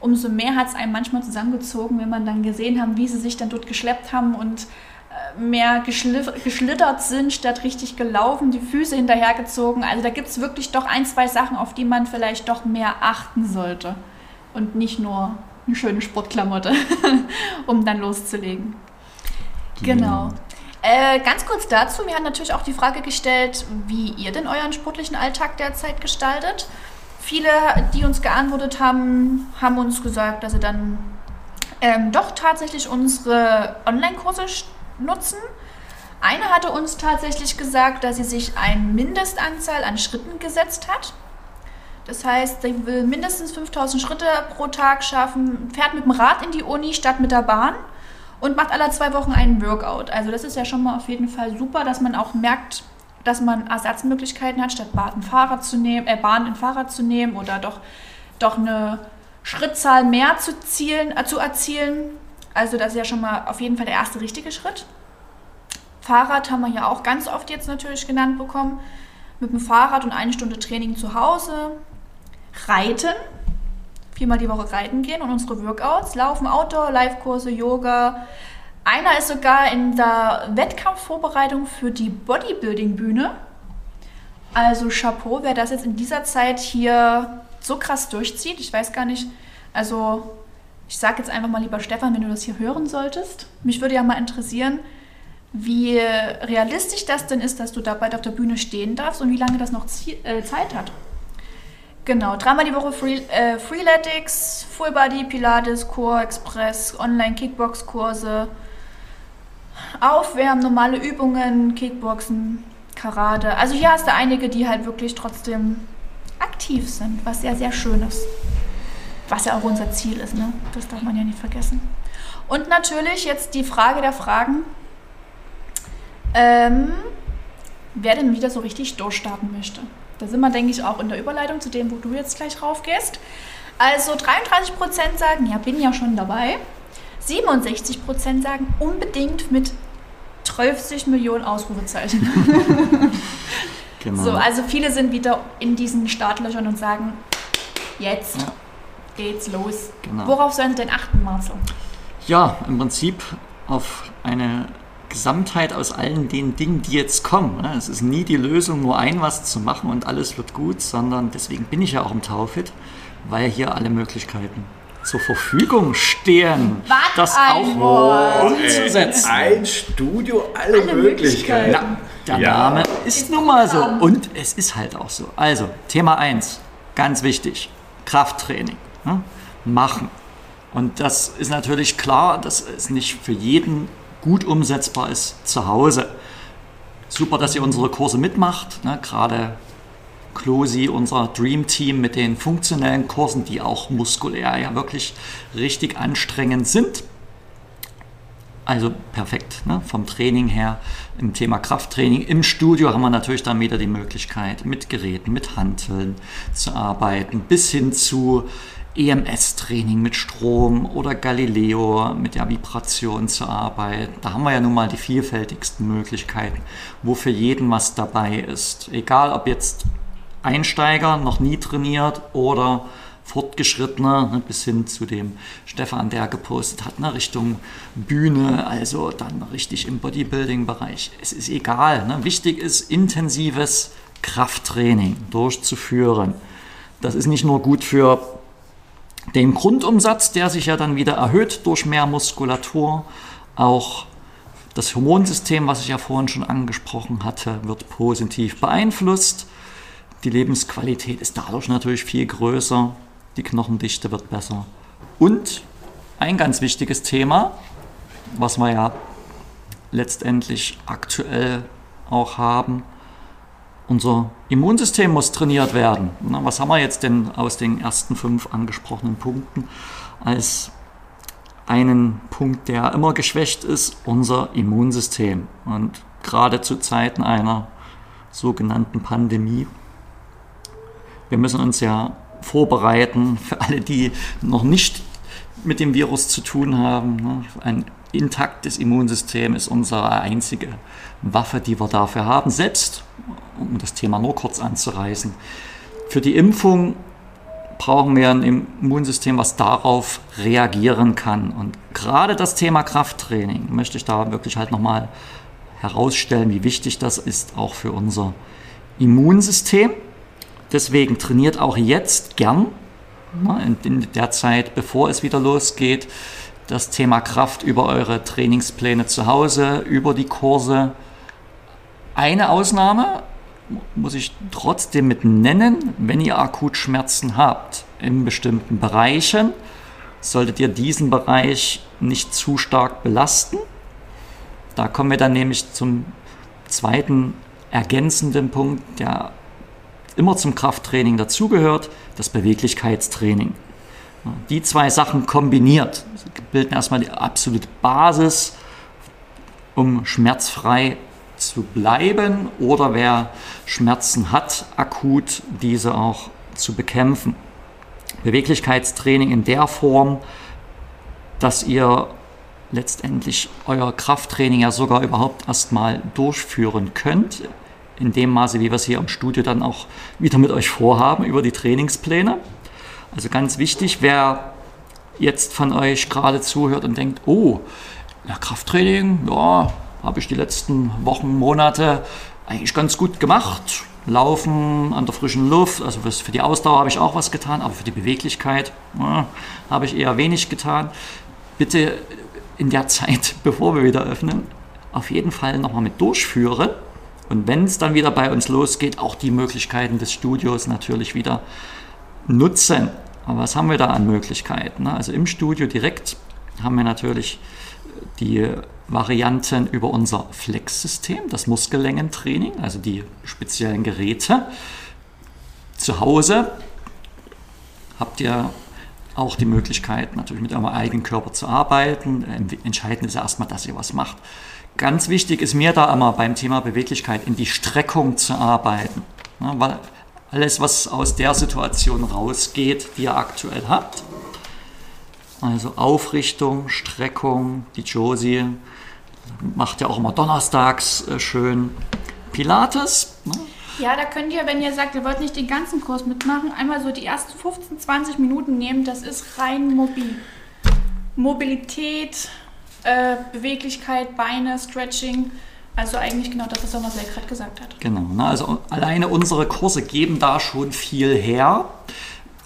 umso mehr hat es einem manchmal zusammengezogen, wenn man dann gesehen haben, wie sie sich dann dort geschleppt haben und mehr geschlittert sind, statt richtig gelaufen, die Füße hinterhergezogen. Also da gibt es wirklich doch ein, zwei Sachen, auf die man vielleicht doch mehr achten sollte. Und nicht nur eine schöne Sportklamotte, [LAUGHS] um dann loszulegen. Genau. Äh, ganz kurz dazu, mir hat natürlich auch die Frage gestellt, wie ihr denn euren sportlichen Alltag derzeit gestaltet. Viele, die uns geantwortet haben, haben uns gesagt, dass sie dann ähm, doch tatsächlich unsere Online-Kurse nutzen. Eine hatte uns tatsächlich gesagt, dass sie sich eine Mindestanzahl an Schritten gesetzt hat. Das heißt, sie will mindestens 5000 Schritte pro Tag schaffen, fährt mit dem Rad in die Uni statt mit der Bahn und macht alle zwei Wochen einen Workout. Also das ist ja schon mal auf jeden Fall super, dass man auch merkt, dass man Ersatzmöglichkeiten hat, statt Bahn, Fahrrad zu nehmen, äh, Bahn in Fahrrad zu nehmen oder doch, doch eine Schrittzahl mehr zu, zielen, äh, zu erzielen. Also das ist ja schon mal auf jeden Fall der erste richtige Schritt. Fahrrad haben wir ja auch ganz oft jetzt natürlich genannt bekommen. Mit dem Fahrrad und eine Stunde Training zu Hause. Reiten. Viermal die Woche reiten gehen und unsere Workouts. Laufen, Outdoor, Live-Kurse, Yoga. Einer ist sogar in der Wettkampfvorbereitung für die Bodybuilding-Bühne. Also Chapeau, wer das jetzt in dieser Zeit hier so krass durchzieht. Ich weiß gar nicht, also ich sage jetzt einfach mal lieber Stefan, wenn du das hier hören solltest. Mich würde ja mal interessieren, wie realistisch das denn ist, dass du da bald auf der Bühne stehen darfst und wie lange das noch äh, Zeit hat. Genau, dreimal die Woche Free, äh, Freeletics, Full Body, Pilates, Core Express, Online-Kickbox-Kurse, Aufwärmen, normale Übungen, Kickboxen, Karate. Also hier hast du einige, die halt wirklich trotzdem aktiv sind, was sehr, sehr schön ist was ja auch unser Ziel ist, ne? Das darf man ja nicht vergessen. Und natürlich jetzt die Frage der Fragen, ähm, wer denn wieder so richtig durchstarten möchte. Da sind wir, denke ich, auch in der Überleitung zu dem, wo du jetzt gleich raufgehst. Also 33% sagen, ja, bin ja schon dabei. 67% sagen unbedingt mit 30 Millionen Ausrufezeichen. [LAUGHS] genau. So, also viele sind wieder in diesen Startlöchern und sagen, jetzt. Ja geht's los. Genau. Worauf sollen Sie denn achten, Marcel? Ja, im Prinzip auf eine Gesamtheit aus allen den Dingen, die jetzt kommen. Ne? Es ist nie die Lösung, nur ein was zu machen und alles wird gut, sondern deswegen bin ich ja auch im Taufit, weil hier alle Möglichkeiten zur Verfügung stehen, was das auch Wort. umzusetzen. Ein Studio, alle, alle Möglichkeiten. Möglichkeiten. Ja, der ja. Name ist nun mal so und es ist halt auch so. Also, Thema 1, ganz wichtig, Krafttraining ne, machen. Und das ist natürlich klar, dass es nicht für jeden gut umsetzbar ist zu Hause. Super, dass ihr unsere Kurse mitmacht, ne, gerade Closi, unser Dream Team mit den funktionellen Kursen, die auch muskulär ja wirklich richtig anstrengend sind. Also perfekt ne? vom Training her. Im Thema Krafttraining im Studio haben wir natürlich dann wieder die Möglichkeit, mit Geräten, mit Hanteln zu arbeiten, bis hin zu EMS-Training mit Strom oder Galileo mit der Vibration zu arbeiten. Da haben wir ja nun mal die vielfältigsten Möglichkeiten, wo für jeden was dabei ist. Egal ob jetzt Einsteiger, noch nie trainiert oder Fortgeschrittene, ne, bis hin zu dem Stefan, der gepostet hat, ne, Richtung Bühne, also dann richtig im Bodybuilding-Bereich. Es ist egal. Ne? Wichtig ist, intensives Krafttraining durchzuführen. Das ist nicht nur gut für den Grundumsatz, der sich ja dann wieder erhöht durch mehr Muskulatur, auch das Hormonsystem, was ich ja vorhin schon angesprochen hatte, wird positiv beeinflusst. Die Lebensqualität ist dadurch natürlich viel größer, die Knochendichte wird besser. Und ein ganz wichtiges Thema, was wir ja letztendlich aktuell auch haben, unser Immunsystem muss trainiert werden. was haben wir jetzt denn aus den ersten fünf angesprochenen Punkten als einen Punkt, der immer geschwächt ist, unser Immunsystem. Und gerade zu Zeiten einer sogenannten Pandemie wir müssen uns ja vorbereiten für alle, die noch nicht mit dem Virus zu tun haben. Ne? Ein intaktes Immunsystem ist unsere einzige Waffe, die wir dafür haben. Selbst, um das Thema nur kurz anzureißen, für die Impfung brauchen wir ein Immunsystem, was darauf reagieren kann. Und gerade das Thema Krafttraining möchte ich da wirklich halt nochmal herausstellen, wie wichtig das ist, auch für unser Immunsystem. Deswegen trainiert auch jetzt gern in der Zeit, bevor es wieder losgeht, das Thema Kraft über eure Trainingspläne zu Hause, über die Kurse. Eine Ausnahme muss ich trotzdem mit nennen, wenn ihr akut Schmerzen habt in bestimmten Bereichen, solltet ihr diesen Bereich nicht zu stark belasten. Da kommen wir dann nämlich zum zweiten ergänzenden Punkt, der immer zum Krafttraining dazugehört, das Beweglichkeitstraining. Die zwei Sachen kombiniert bilden erstmal die absolute Basis, um schmerzfrei zu bleiben oder wer Schmerzen hat, akut diese auch zu bekämpfen. Beweglichkeitstraining in der Form, dass ihr letztendlich euer Krafttraining ja sogar überhaupt erstmal durchführen könnt, in dem Maße, wie wir es hier im Studio dann auch wieder mit euch vorhaben, über die Trainingspläne. Also ganz wichtig, wer jetzt von euch gerade zuhört und denkt, oh, ja, Krafttraining, ja, habe ich die letzten Wochen, Monate eigentlich ganz gut gemacht. Laufen an der frischen Luft, also für die Ausdauer habe ich auch was getan, aber für die Beweglichkeit ja, habe ich eher wenig getan. Bitte in der [LAUGHS] Zeit, bevor wir wieder öffnen, auf jeden Fall nochmal mit durchführen und wenn es dann wieder bei uns losgeht, auch die Möglichkeiten des Studios natürlich wieder nutzen. Aber was haben wir da an Möglichkeiten? Also im Studio direkt haben wir natürlich die Varianten über unser Flex-System, das Muskellängentraining, also die speziellen Geräte. Zu Hause habt ihr auch die Möglichkeit, natürlich mit eurem eigenen Körper zu arbeiten. Entscheidend ist erstmal, dass ihr was macht. Ganz wichtig ist mir da immer beim Thema Beweglichkeit in die Streckung zu arbeiten. Ja, weil alles, was aus der Situation rausgeht, die ihr aktuell habt, also Aufrichtung, Streckung, die Josie macht ja auch immer donnerstags äh, schön Pilates. Ne? Ja, da könnt ihr, wenn ihr sagt, ihr wollt nicht den ganzen Kurs mitmachen, einmal so die ersten 15, 20 Minuten nehmen. Das ist rein mobil. Mobilität, äh, Beweglichkeit, Beine, Stretching. Also eigentlich genau das, was Thomas gerade gesagt hat. Genau, ne? also alleine unsere Kurse geben da schon viel her.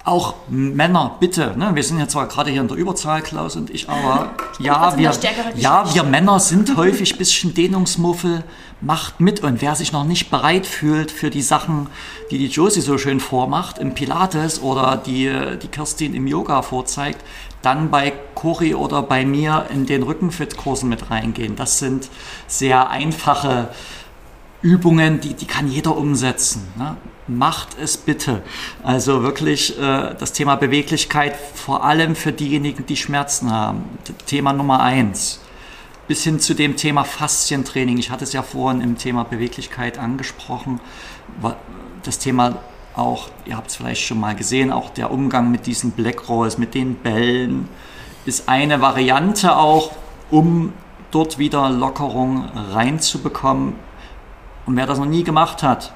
Auch Männer, bitte, ne? wir sind ja zwar gerade hier in der Überzahl, Klaus und ich, aber ja, wir, ja, wir Männer sind häufig ein bisschen Dehnungsmuffel, macht mit und wer sich noch nicht bereit fühlt für die Sachen, die die Josie so schön vormacht im Pilates oder die, die Kirstin im Yoga vorzeigt, dann bei Cori oder bei mir in den Rückenfit-Kursen mit reingehen. Das sind sehr einfache Übungen, die, die kann jeder umsetzen. Ne? Macht es bitte. Also wirklich äh, das Thema Beweglichkeit, vor allem für diejenigen, die Schmerzen haben. Thema Nummer eins. Bis hin zu dem Thema Faszientraining. Ich hatte es ja vorhin im Thema Beweglichkeit angesprochen. Das Thema auch, ihr habt es vielleicht schon mal gesehen, auch der Umgang mit diesen Black Rolls, mit den Bällen, ist eine Variante auch, um dort wieder Lockerung reinzubekommen. Und wer das noch nie gemacht hat,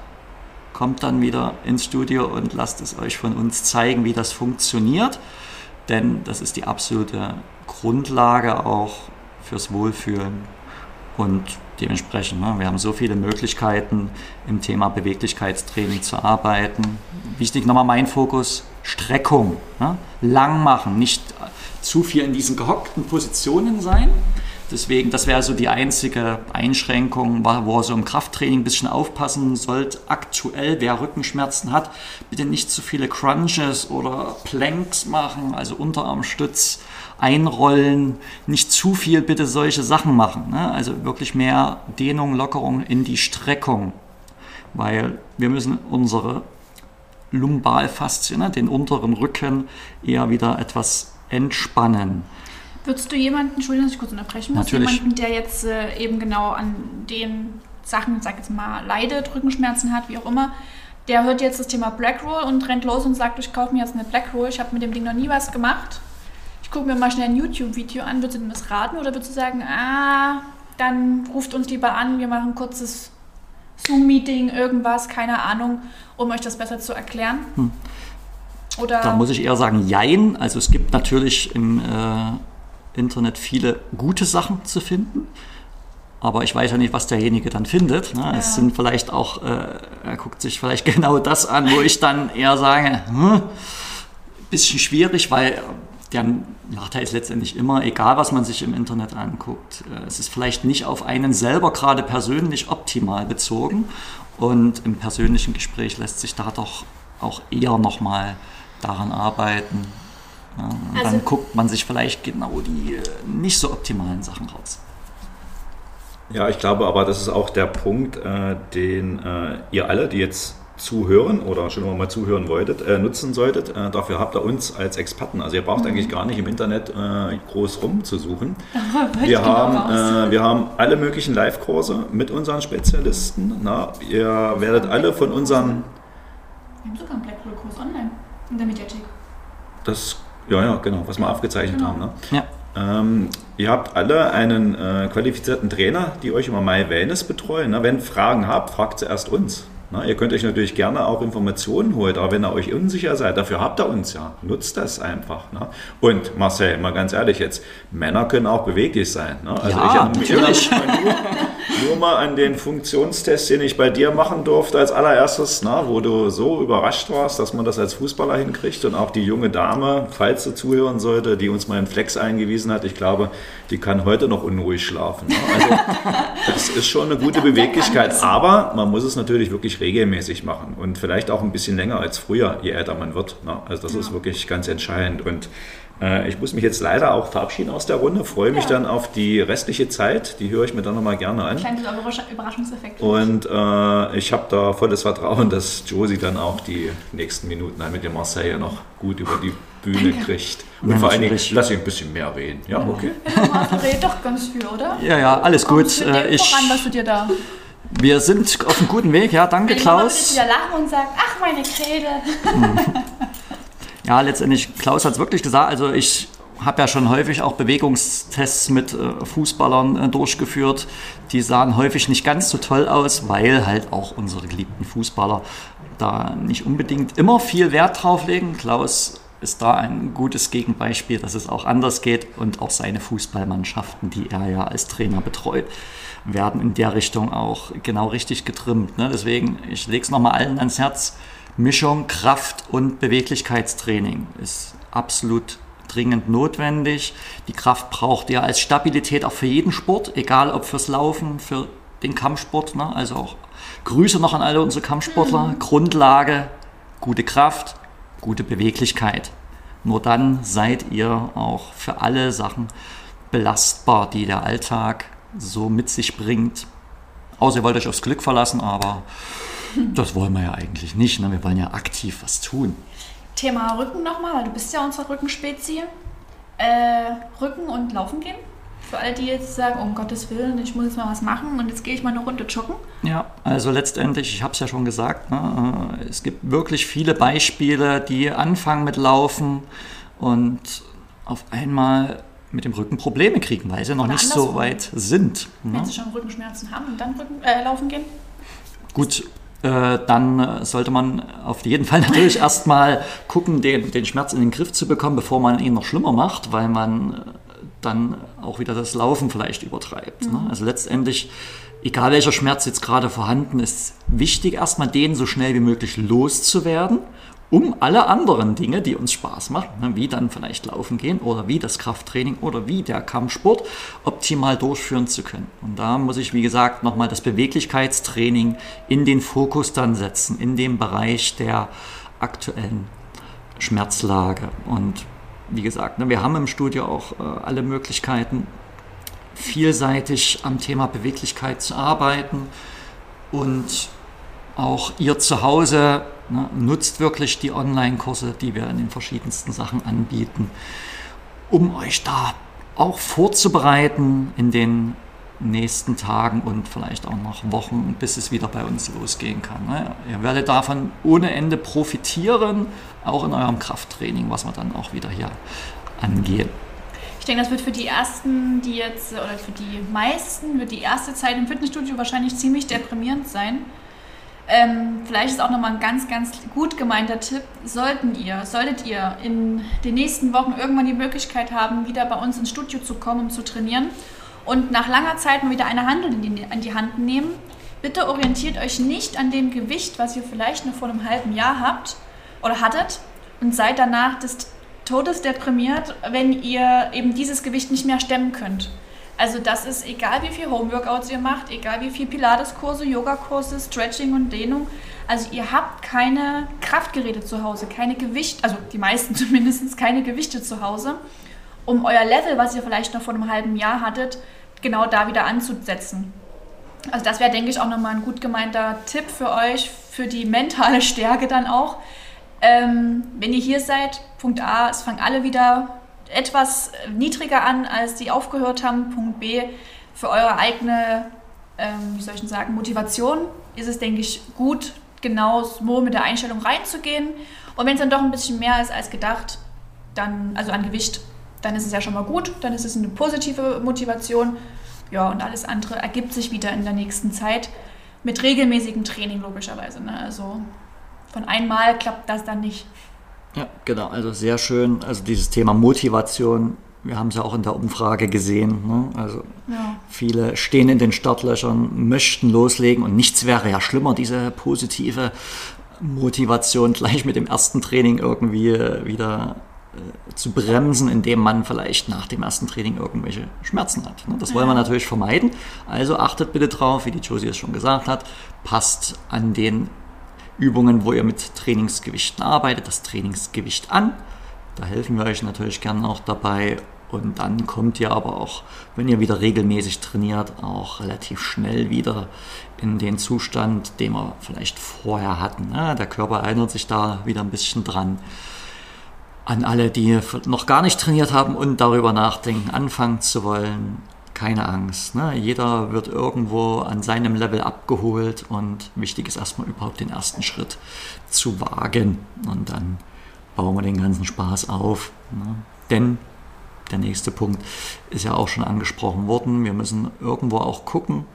kommt dann wieder ins Studio und lasst es euch von uns zeigen, wie das funktioniert. Denn das ist die absolute Grundlage auch fürs Wohlfühlen und dementsprechend, ne, wir haben so viele Möglichkeiten im Thema Beweglichkeitstraining zu arbeiten. Wichtig nochmal mein Fokus, Streckung, ne, lang machen, nicht zu viel in diesen gehockten Positionen sein. Deswegen, das wäre so die einzige Einschränkung, wo ihr so im Krafttraining ein bisschen aufpassen sollt. Aktuell, wer Rückenschmerzen hat, bitte nicht zu viele Crunches oder Planks machen, also Unterarmstütz einrollen, nicht zu viel bitte solche Sachen machen. Ne? Also wirklich mehr Dehnung, Lockerung in die Streckung, weil wir müssen unsere Lumbalfaszien, ne, den unteren Rücken, eher wieder etwas entspannen. Würdest du jemanden, Entschuldigung, dass ich kurz unterbrechen muss, Natürlich. jemanden, der jetzt äh, eben genau an den Sachen, sag jetzt mal, leidet, Rückenschmerzen hat, wie auch immer, der hört jetzt das Thema Black Roll und rennt los und sagt, ich kaufe mir jetzt eine Black Roll, ich habe mit dem Ding noch nie was gemacht. Ich gucke mir mal schnell ein YouTube-Video an, würdest du dem das raten oder würdest du sagen, ah, dann ruft uns lieber an, wir machen ein kurzes Zoom-Meeting, irgendwas, keine Ahnung, um euch das besser zu erklären? Hm. Oder da muss ich eher sagen, jein. Also es gibt natürlich im äh, Internet viele gute Sachen zu finden. Aber ich weiß ja nicht, was derjenige dann findet. Ne? Ja. Es sind vielleicht auch, äh, er guckt sich vielleicht [LAUGHS] genau das an, wo ich dann eher sage, hm, bisschen schwierig, weil der Nachteil ist letztendlich immer, egal was man sich im Internet anguckt, äh, es ist vielleicht nicht auf einen selber gerade persönlich optimal bezogen. Und im persönlichen Gespräch lässt sich da doch auch eher nochmal daran arbeiten, also, dann guckt man sich vielleicht genau die äh, nicht so optimalen Sachen raus. Ja, ich glaube aber, das ist auch der Punkt, äh, den äh, ihr alle, die jetzt zuhören oder schon mal zuhören wolltet, äh, nutzen solltet. Äh, dafür habt ihr uns als Experten. Also ihr braucht mhm. eigentlich gar nicht im Internet äh, groß rumzusuchen. [LAUGHS] Wir genau haben, wir haben alle möglichen Live-Kurse mit unseren Spezialisten. Na, ihr werdet alle von unseren... Wir haben sogar einen Blackpool-Kurs online in der Mediathek. Das ja, ja, genau, was wir aufgezeichnet genau. haben. Ne? Ja. Ähm, ihr habt alle einen äh, qualifizierten Trainer, die euch immer My Wellness betreuen. Ne? Wenn Fragen habt, fragt zuerst uns. Na, ihr könnt euch natürlich gerne auch Informationen holen, aber wenn ihr euch unsicher seid, dafür habt ihr uns ja. Nutzt das einfach. Ne? Und Marcel, mal ganz ehrlich jetzt, Männer können auch beweglich sein. Ne? Also ja, ich natürlich. Nur, mal an den Funktionstest, den ich bei dir machen durfte als allererstes, na, wo du so überrascht warst, dass man das als Fußballer hinkriegt und auch die junge Dame, falls sie zuhören sollte, die uns mal einen Flex eingewiesen hat, ich glaube, die kann heute noch unruhig schlafen. Ne? Also das ist schon eine gute Beweglichkeit, aber man muss es natürlich wirklich regelmäßig machen und vielleicht auch ein bisschen länger als früher, je älter man wird. Ne? Also das ja. ist wirklich ganz entscheidend und ich muss mich jetzt leider auch verabschieden aus der Runde, freue mich ja. dann auf die restliche Zeit, die höre ich mir dann nochmal gerne an. Kleiner Überraschungseffekt. Und äh, ich habe da volles Vertrauen, dass Josie dann auch die nächsten Minuten mit dem Marseille noch gut über die Bühne kriegt. Und ja, vor allen Dingen, lass ich ein bisschen mehr reden. Ja, okay. Ja, red doch ganz viel, oder? Ja, ja, alles gut. Äh, ich, voran, was du dir da wir sind auf einem guten Weg, ja, danke Klaus. Ich wieder lachen und sagen, ach meine Kräde. Ja, letztendlich, Klaus hat es wirklich gesagt, also ich habe ja schon häufig auch Bewegungstests mit äh, Fußballern äh, durchgeführt. Die sahen häufig nicht ganz so toll aus, weil halt auch unsere geliebten Fußballer da nicht unbedingt immer viel Wert drauf legen. Klaus ist da ein gutes Gegenbeispiel, dass es auch anders geht und auch seine Fußballmannschaften, die er ja als Trainer betreut, werden in der Richtung auch genau richtig getrimmt. Ne? Deswegen, ich lege es nochmal allen ans Herz, Mischung Kraft- und Beweglichkeitstraining ist absolut dringend notwendig. Die Kraft braucht ihr als Stabilität auch für jeden Sport, egal ob fürs Laufen, für den Kampfsport. Ne? Also auch Grüße noch an alle unsere Kampfsportler. Mhm. Grundlage, gute Kraft, gute Beweglichkeit. Nur dann seid ihr auch für alle Sachen belastbar, die der Alltag so mit sich bringt. Außer ihr wollt euch aufs Glück verlassen, aber das wollen wir ja eigentlich nicht. Ne? Wir wollen ja aktiv was tun. Thema Rücken nochmal, weil du bist ja unsere Rückenspezie. Äh, Rücken und Laufen gehen. Für alle, die jetzt sagen, um Gottes Willen, ich muss jetzt mal was machen und jetzt gehe ich mal eine Runde joggen. Ja, also letztendlich, ich habe es ja schon gesagt, ne, äh, es gibt wirklich viele Beispiele, die anfangen mit Laufen und auf einmal mit dem Rücken Probleme kriegen, weil sie noch Oder nicht so weit sind. Ne? Wenn sie schon Rückenschmerzen haben und dann Rücken, äh, laufen gehen? Gut, dann sollte man auf jeden Fall [LAUGHS] natürlich erstmal gucken, den, den Schmerz in den Griff zu bekommen, bevor man ihn noch schlimmer macht, weil man dann auch wieder das Laufen vielleicht übertreibt. Ne? Mhm. Ne? Also letztendlich, egal welcher Schmerz jetzt gerade vorhanden ist, wichtig erstmal den so schnell wie möglich loszuwerden um alle anderen Dinge, die uns Spaß machen, ne, wie dann vielleicht laufen gehen oder wie das Krafttraining oder wie der Kampfsport optimal durchführen zu können. Und da muss ich, wie gesagt, nochmal das Beweglichkeitstraining in den Fokus dann setzen, in dem Bereich der aktuellen Schmerzlage. Und wie gesagt, ne, wir haben im Studio auch äh, alle Möglichkeiten, vielseitig am Thema Beweglichkeit zu arbeiten und auch ihr zu Hause Ne? Nutzt wirklich die Online-Kurse, die wir in den verschiedensten Sachen anbieten, um euch da auch vorzubereiten in den nächsten Tagen und vielleicht auch noch Wochen, bis es wieder bei uns losgehen kann. Ne? Ihr werdet davon ohne Ende profitieren, auch in eurem Krafttraining, was wir dann auch wieder hier angehen. Ich denke, das wird für die ersten, die jetzt, oder für die meisten, wird die erste Zeit im Fitnessstudio wahrscheinlich ziemlich deprimierend sein ähm, vielleicht ist auch nochmal ein ganz, ganz gut gemeinter Tipp. Sollten ihr, solltet ihr in den nächsten Wochen irgendwann die Möglichkeit haben, wieder bei uns ins Studio zu kommen, um zu trainieren und nach langer Zeit mal wieder eine Handel in die, in die Hand nehmen, bitte orientiert euch nicht an dem Gewicht, was ihr vielleicht noch vor einem halben Jahr habt oder hattet und seid danach des Todes deprimiert, wenn ihr eben dieses Gewicht nicht mehr stemmen könnt. Also das ist egal, wie viel Homeworkouts ihr macht, egal wie viel Pilates-Kurse, Yoga-Kurse, Stretching und Dehnung. Also ihr habt keine Kraftgeräte zu Hause, keine Gewicht, also die meisten [LAUGHS] zumindest keine Gewichte zu Hause, um euer Level, was ihr vielleicht noch vor einem halben Jahr hattet, genau da wieder anzusetzen. Also das wäre, denke ich, auch nochmal ein gut gemeinter Tipp für euch, für die mentale [LAUGHS] Stärke dann auch. Ähm, wenn ihr hier seid, Punkt A, es fangen alle wieder etwas niedriger an, als sie aufgehört haben. Punkt B, für eure eigene, ähm, wie soll ich denn sagen, Motivation ist es, denke ich, gut, genau so mit der Einstellung reinzugehen. Und wenn es dann doch ein bisschen mehr ist als gedacht, dann, also an Gewicht, dann ist es ja schon mal gut, dann ist es eine positive Motivation. Ja, und alles andere ergibt sich wieder in der nächsten Zeit mit regelmäßigem Training logischerweise. Ne? Also von einmal klappt das dann nicht. Ja, genau. Also sehr schön. Also dieses Thema Motivation, wir haben es ja auch in der Umfrage gesehen. Ne? Also ja. viele stehen in den Startlöchern, möchten loslegen und nichts wäre ja schlimmer, diese positive Motivation gleich mit dem ersten Training irgendwie wieder äh, zu bremsen, indem man vielleicht nach dem ersten Training irgendwelche Schmerzen hat. Ne? Das wollen wir natürlich vermeiden. Also achtet bitte drauf, wie die Josie es schon gesagt hat, passt an den Übungen, wo ihr mit Trainingsgewichten arbeitet, das Trainingsgewicht an. Da helfen wir euch natürlich gerne auch dabei. Und dann kommt ihr aber auch, wenn ihr wieder regelmäßig trainiert, auch relativ schnell wieder in den Zustand, den wir vielleicht vorher hatten. Der Körper erinnert sich da wieder ein bisschen dran. An alle, die noch gar nicht trainiert haben und darüber nachdenken, anfangen zu wollen, keine Angst. Ne? Jeder wird irgendwo an seinem Level abgeholt und wichtig ist erstmal überhaupt den ersten Schritt zu wagen und dann bauen wir den ganzen Spaß auf. Ne? Denn der nächste Punkt ist ja auch schon angesprochen worden. Wir müssen irgendwo auch gucken,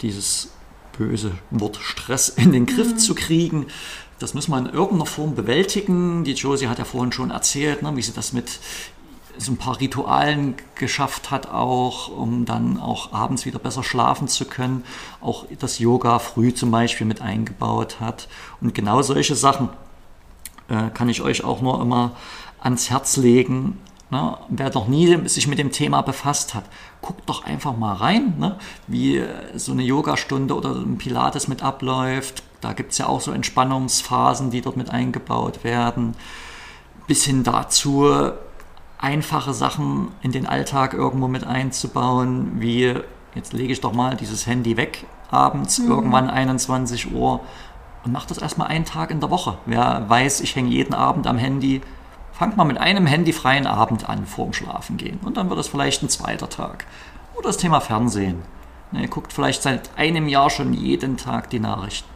dieses böse Wort Stress in den Griff mhm. zu kriegen. Das muss man in irgendeiner Form bewältigen. Die Josie hat ja vorhin schon erzählt, ne, wie sie das mit so ein paar Ritualen geschafft hat, auch um dann auch abends wieder besser schlafen zu können. Auch das Yoga früh zum Beispiel mit eingebaut hat. Und genau solche Sachen äh, kann ich euch auch nur immer ans Herz legen. Ne? Wer noch nie sich mit dem Thema befasst hat, guckt doch einfach mal rein, ne? wie so eine Yogastunde oder ein Pilates mit abläuft. Da gibt es ja auch so Entspannungsphasen, die dort mit eingebaut werden. Bis hin dazu, einfache Sachen in den Alltag irgendwo mit einzubauen, wie jetzt lege ich doch mal dieses Handy weg abends, mhm. irgendwann 21 Uhr und mach das erstmal einen Tag in der Woche. Wer weiß, ich hänge jeden Abend am Handy, fangt mal mit einem handyfreien Abend an vorm Schlafen gehen und dann wird es vielleicht ein zweiter Tag. Oder das Thema Fernsehen. Ihr guckt vielleicht seit einem Jahr schon jeden Tag die Nachrichten.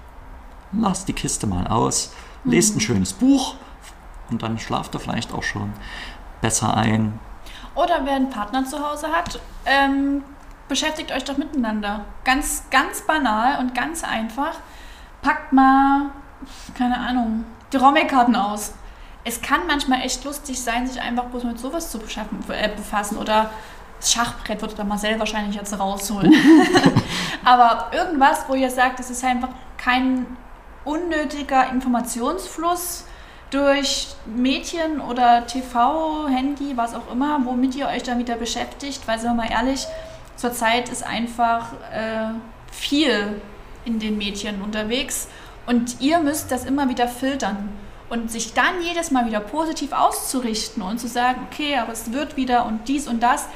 Lasst die Kiste mal aus, lest ein mhm. schönes Buch und dann schlaft ihr vielleicht auch schon besser ein. Oder wer einen Partner zu Hause hat, ähm, beschäftigt euch doch miteinander. Ganz, ganz banal und ganz einfach. packt mal, keine Ahnung, die Rommelkarten aus. Es kann manchmal echt lustig sein, sich einfach bloß mit sowas zu beschaffen, äh, befassen oder das Schachbrett wird da Marcel wahrscheinlich jetzt rausholen. [LAUGHS] Aber irgendwas, wo ihr sagt, es ist einfach kein unnötiger Informationsfluss durch Medien oder TV, Handy, was auch immer, womit ihr euch dann wieder beschäftigt, weil, sind wir mal ehrlich, zurzeit ist einfach äh, viel in den Medien unterwegs und ihr müsst das immer wieder filtern und sich dann jedes Mal wieder positiv auszurichten und zu sagen, okay, aber es wird wieder und dies und das,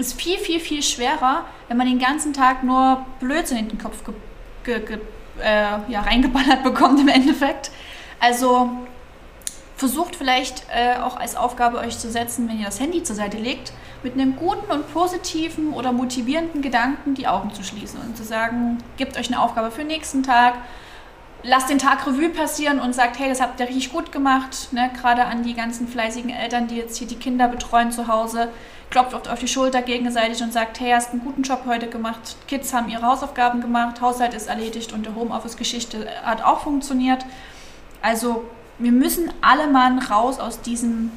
ist viel, viel, viel schwerer, wenn man den ganzen Tag nur Blödsinn in den Kopf ge ge ge äh, ja, reingeballert bekommt im Endeffekt. Also versucht vielleicht äh, auch als Aufgabe euch zu setzen, wenn ihr das Handy zur Seite legt, mit einem guten und positiven oder motivierenden Gedanken die Augen zu schließen und zu sagen, gebt euch eine Aufgabe für den nächsten Tag, lasst den Tag Revue passieren und sagt, hey, das habt ihr richtig gut gemacht, ne? gerade an die ganzen fleißigen Eltern, die jetzt hier die Kinder betreuen zu Hause, klopft oft auf die Schulter gegenseitig und sagt, hey, hast einen guten Job heute gemacht, Kids haben ihre Hausaufgaben gemacht, Haushalt ist erledigt und die Homeoffice-Geschichte hat auch funktioniert. Also wir müssen alle Mann raus aus diesem,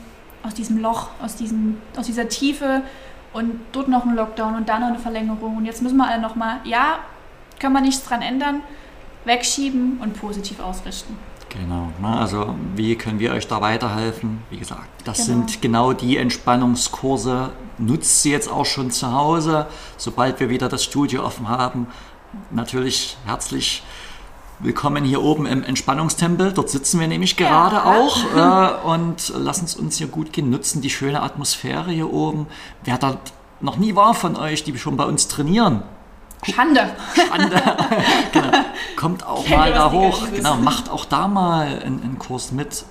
aus diesem Loch, aus, diesem, aus dieser Tiefe und dort noch ein Lockdown und da noch eine Verlängerung. Und jetzt müssen wir alle nochmal, ja, können wir nichts dran ändern, wegschieben und positiv ausrichten. Genau, ne? also wie können wir euch da weiterhelfen? Wie gesagt, das genau. sind genau die Entspannungskurse. Nutzt sie jetzt auch schon zu Hause, sobald wir wieder das Studio offen haben. Natürlich herzlich willkommen hier oben im Entspannungstempel. Dort sitzen wir nämlich gerade ja. auch [LAUGHS] äh, und lassen es uns hier gut gehen, nutzen die schöne Atmosphäre hier oben. Wer da noch nie war von euch, die schon bei uns trainieren, Schande. Schande. [LAUGHS] genau. Kommt auch mal da hoch. Genau, macht auch da mal einen, einen Kurs mit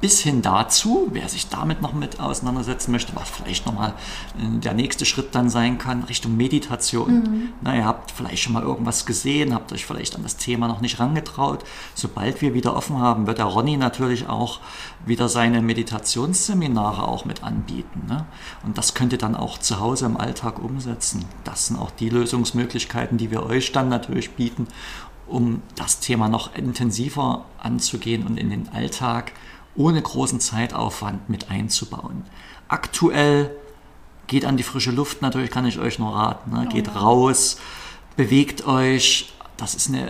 bis hin dazu, wer sich damit noch mit auseinandersetzen möchte, was vielleicht nochmal äh, der nächste Schritt dann sein kann, Richtung Meditation. Mhm. Na, ihr habt vielleicht schon mal irgendwas gesehen, habt euch vielleicht an das Thema noch nicht rangetraut. Sobald wir wieder offen haben, wird der Ronny natürlich auch wieder seine Meditationsseminare auch mit anbieten. Ne? Und das könnt ihr dann auch zu Hause im Alltag umsetzen. Das sind auch die Lösungsmöglichkeiten, die wir euch dann natürlich bieten, um das Thema noch intensiver anzugehen und in den Alltag ohne großen Zeitaufwand mit einzubauen. Aktuell geht an die frische Luft, natürlich kann ich euch nur raten. Ne? Geht raus, bewegt euch. Das ist eine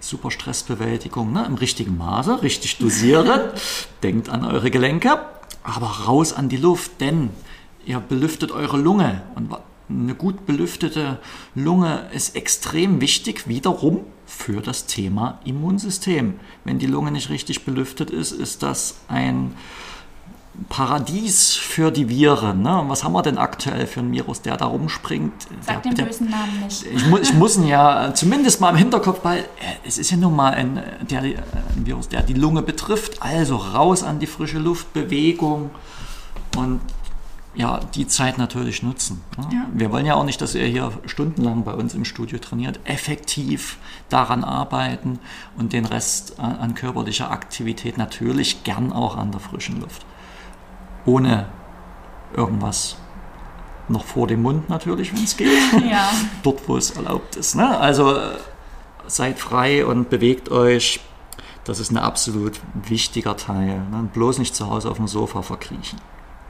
super Stressbewältigung ne? im richtigen Maße, richtig dosieren. [LAUGHS] Denkt an eure Gelenke, aber raus an die Luft, denn ihr belüftet eure Lunge. Und eine gut belüftete Lunge ist extrem wichtig, wiederum für das Thema Immunsystem. Wenn die Lunge nicht richtig belüftet ist, ist das ein Paradies für die Viren. Ne? Und was haben wir denn aktuell für einen Virus, der da rumspringt? Sag der, den bösen Namen nicht. Ich, mu ich muss ihn ja zumindest mal im Hinterkopf weil Es ist ja nun mal ein, der, ein Virus, der die Lunge betrifft. Also raus an die frische Luft, Bewegung und ja, die Zeit natürlich nutzen. Ne? Ja. Wir wollen ja auch nicht, dass ihr hier stundenlang bei uns im Studio trainiert. Effektiv daran arbeiten und den Rest an körperlicher Aktivität natürlich gern auch an der frischen Luft. Ohne irgendwas noch vor dem Mund natürlich, wenn es geht. [LAUGHS] Ja. Dort, wo es erlaubt ist. Ne? Also seid frei und bewegt euch. Das ist ein absolut wichtiger Teil. Ne? Bloß nicht zu Hause auf dem Sofa verkriechen.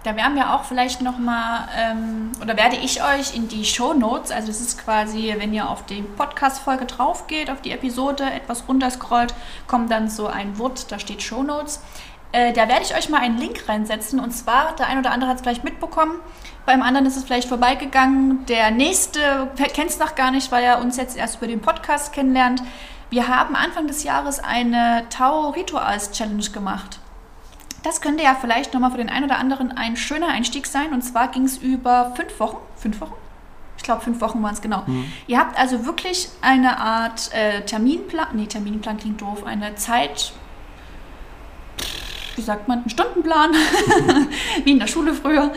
Da werden wir auch vielleicht nochmal, ähm, oder werde ich euch in die Show Notes, also das ist quasi, wenn ihr auf die Podcast-Folge drauf geht, auf die Episode, etwas runterscrollt, kommt dann so ein Wort, da steht Show Notes. Äh, da werde ich euch mal einen Link reinsetzen und zwar, der ein oder andere hat es vielleicht mitbekommen, beim anderen ist es vielleicht vorbeigegangen, der nächste kennt es noch gar nicht, weil er uns jetzt erst über den Podcast kennenlernt. Wir haben Anfang des Jahres eine Tau Rituals Challenge gemacht. Das könnte ja vielleicht nochmal für den einen oder anderen ein schöner Einstieg sein. Und zwar ging es über fünf Wochen. Fünf Wochen? Ich glaube, fünf Wochen waren es genau. Mhm. Ihr habt also wirklich eine Art äh, Terminplan. Nee, Terminplan klingt doof. Eine Zeit. Wie sagt man? Einen Stundenplan. [LAUGHS] Wie in der Schule früher.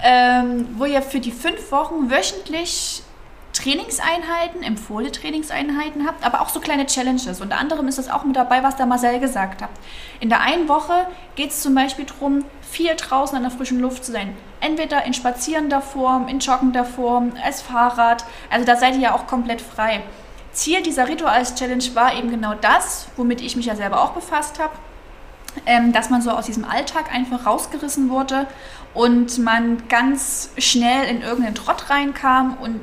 Ähm, wo ihr für die fünf Wochen wöchentlich Trainingseinheiten, empfohlene Trainingseinheiten habt, aber auch so kleine Challenges. Unter anderem ist das auch mit dabei, was der Marcel gesagt hat. In der einen Woche geht es zum Beispiel darum, viel draußen an der frischen Luft zu sein. Entweder in spazierender Form, in joggender Form, als Fahrrad. Also da seid ihr ja auch komplett frei. Ziel dieser Rituals-Challenge war eben genau das, womit ich mich ja selber auch befasst habe, ähm, dass man so aus diesem Alltag einfach rausgerissen wurde und man ganz schnell in irgendeinen Trott reinkam und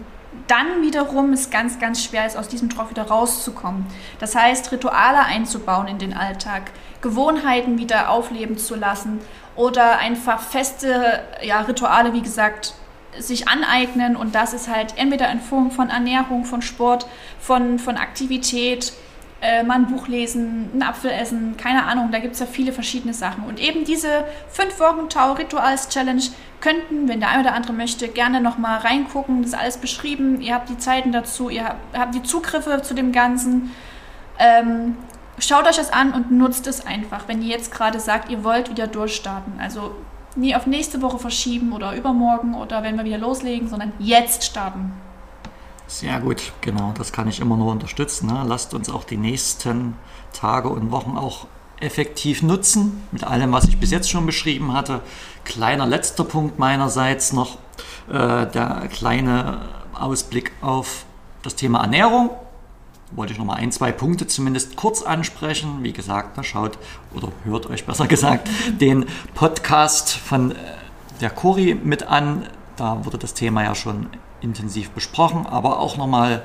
dann wiederum es ganz, ganz schwer ist, aus diesem Trott wieder rauszukommen. Das heißt, Rituale einzubauen in den Alltag, Gewohnheiten wieder aufleben zu lassen oder einfach feste ja, Rituale, wie gesagt, sich aneignen und das ist halt entweder in Form von Ernährung, von Sport, von, von Aktivität, äh, mal ein Buch lesen, einen Apfel essen, keine Ahnung, da gibt es ja viele verschiedene Sachen. Und eben diese 5 Wochen Tau Rituals Challenge könnten, wenn der eine oder andere möchte, gerne nochmal reingucken. Das ist alles beschrieben. Ihr habt die Zeiten dazu, ihr habt, habt die Zugriffe zu dem Ganzen. Ähm, schaut euch das an und nutzt es einfach, wenn ihr jetzt gerade sagt, ihr wollt wieder durchstarten. Also nie auf nächste Woche verschieben oder übermorgen oder wenn wir wieder loslegen, sondern jetzt starten. Sehr gut, genau, das kann ich immer nur unterstützen. Ne? Lasst uns auch die nächsten Tage und Wochen auch effektiv nutzen, mit allem, was ich bis jetzt schon beschrieben hatte. Kleiner letzter Punkt meinerseits noch, äh, der kleine Ausblick auf das Thema Ernährung. Wollte ich noch mal ein, zwei Punkte zumindest kurz ansprechen. Wie gesagt, schaut oder hört euch besser gesagt [LAUGHS] den Podcast von äh, der Cori mit an. Da wurde das Thema ja schon intensiv besprochen, aber auch nochmal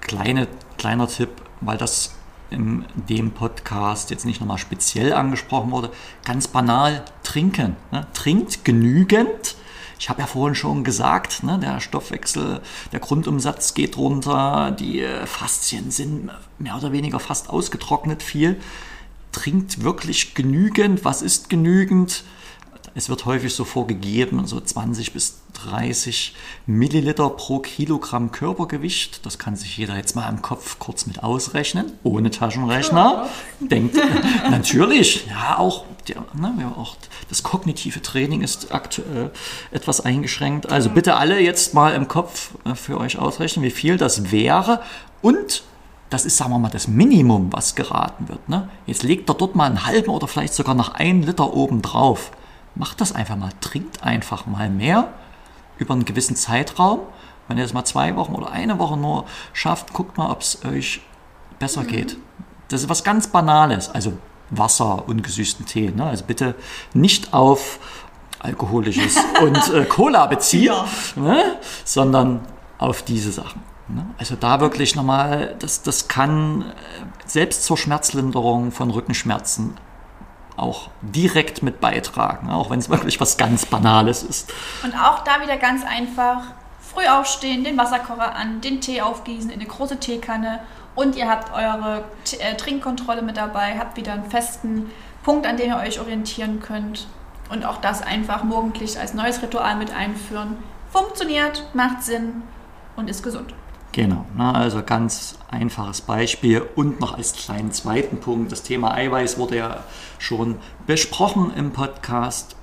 kleine, kleiner Tipp, weil das in dem Podcast jetzt nicht nochmal speziell angesprochen wurde, ganz banal trinken. Ne? Trinkt genügend. Ich habe ja vorhin schon gesagt, ne, der Stoffwechsel, der Grundumsatz geht runter, die äh, Faszien sind mehr oder weniger fast ausgetrocknet viel. Trinkt wirklich genügend. Was ist genügend? Es wird häufig so vorgegeben, so 20 bis 30 Milliliter pro Kilogramm Körpergewicht. Das kann sich jeder jetzt mal im Kopf kurz mit ausrechnen, ohne Taschenrechner. Ja. Denkt [LAUGHS] natürlich, ja, auch, ne, auch das kognitive Training ist aktuell etwas eingeschränkt. Also bitte alle jetzt mal im Kopf äh, für euch ausrechnen, wie viel das wäre. Und das ist, sagen wir mal, das Minimum, was geraten wird. Ne? Jetzt legt er dort mal einen halben oder vielleicht sogar noch einen Liter oben drauf macht das einfach mal, trinkt einfach mal mehr über einen gewissen Zeitraum. Wenn ihr es mal zwei Wochen oder eine Woche nur schafft, guckt mal, ob es euch besser mhm. geht. Das ist was ganz Banales, also Wasser, ungesüßten Tee. Ne? Also bitte nicht auf alkoholisches [LAUGHS] und äh, Cola beziehen, ja. ne? sondern auf diese Sachen. Ne? Also da wirklich nochmal, das, das kann äh, selbst zur Schmerzlinderung von Rückenschmerzen auch direkt mit beitragen, auch wenn es wirklich was ganz Banales ist. Und auch da wieder ganz einfach, früh aufstehen, den Wasserkocher an, den Tee aufgießen in eine große Teekanne und ihr habt eure äh, Trinkkontrolle mit dabei, habt wieder einen festen Punkt, an dem ihr euch orientieren könnt und auch das einfach morgendlich als neues Ritual mit einführen. Funktioniert, macht Sinn und ist gesund. Genau, na, also ganz einfaches Beispiel. Und noch als kleinen zweiten Punkt, das Thema Eiweiß wurde ja schon besprochen im Podcast.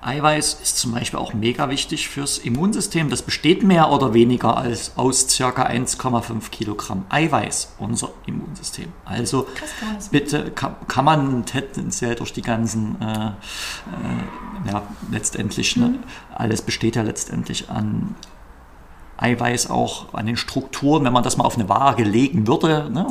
Eiweiß ist zum Beispiel auch mega wichtig fürs Immunsystem. Das besteht mehr oder weniger als aus ca. 1,5 Kilogramm Eiweiß, unser Immunsystem. Also bitte kann, kann, man tendenziell durch die ganzen, äh, äh, ja, letztendlich, ne, mhm. ne, alles besteht ja letztendlich an Eiweiß auch an den Strukturen, wenn man das mal auf eine Waage legen würde, ne,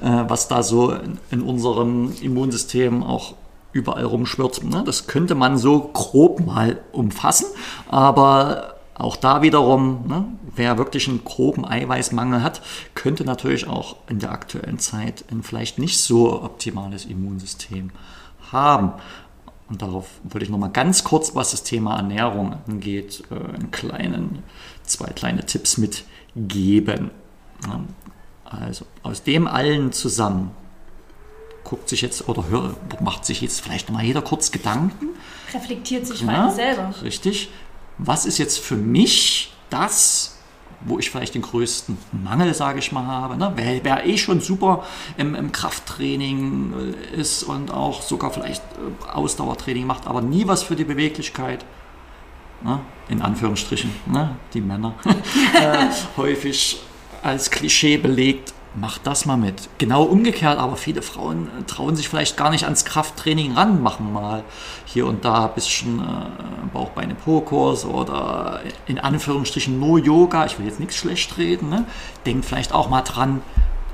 äh, was da so in unserem Immunsystem auch überall rumschwirrt. Ne, das könnte man so grob mal umfassen, aber auch da wiederum, ne, wer wirklich einen groben Eiweißmangel hat, könnte natürlich auch in der aktuellen Zeit ein vielleicht nicht so optimales Immunsystem haben. Und darauf wollte ich nochmal ganz kurz, was das Thema Ernährung angeht, äh, einen kleinen zwei kleine Tipps mitgeben. Also aus dem allen zusammen guckt sich jetzt oder hört, macht sich jetzt vielleicht mal jeder kurz Gedanken. Reflektiert sich ja, mal selber. Richtig. Was ist jetzt für mich das, wo ich vielleicht den größten Mangel, sage ich mal, habe. Ne? Wer, wer eh schon super im, im, Krafttraining äh, ist und auch sogar vielleicht äh, Ausdauertraining macht, aber nie was für die Beweglichkeit ne, in Anführungsstrichen, ne, die Männer, [LAUGHS] äh, häufig als Klischee belegt. macht das mal mit. Genau umgekehrt, aber viele Frauen trauen sich vielleicht gar nicht ans Krafttraining ran, machen mal hier und da ein bisschen äh, Bauchbeine-Po-Kurs oder in Anführungsstrichen nur Yoga. Ich will jetzt nichts schlecht reden. Ne? Denkt vielleicht auch mal dran,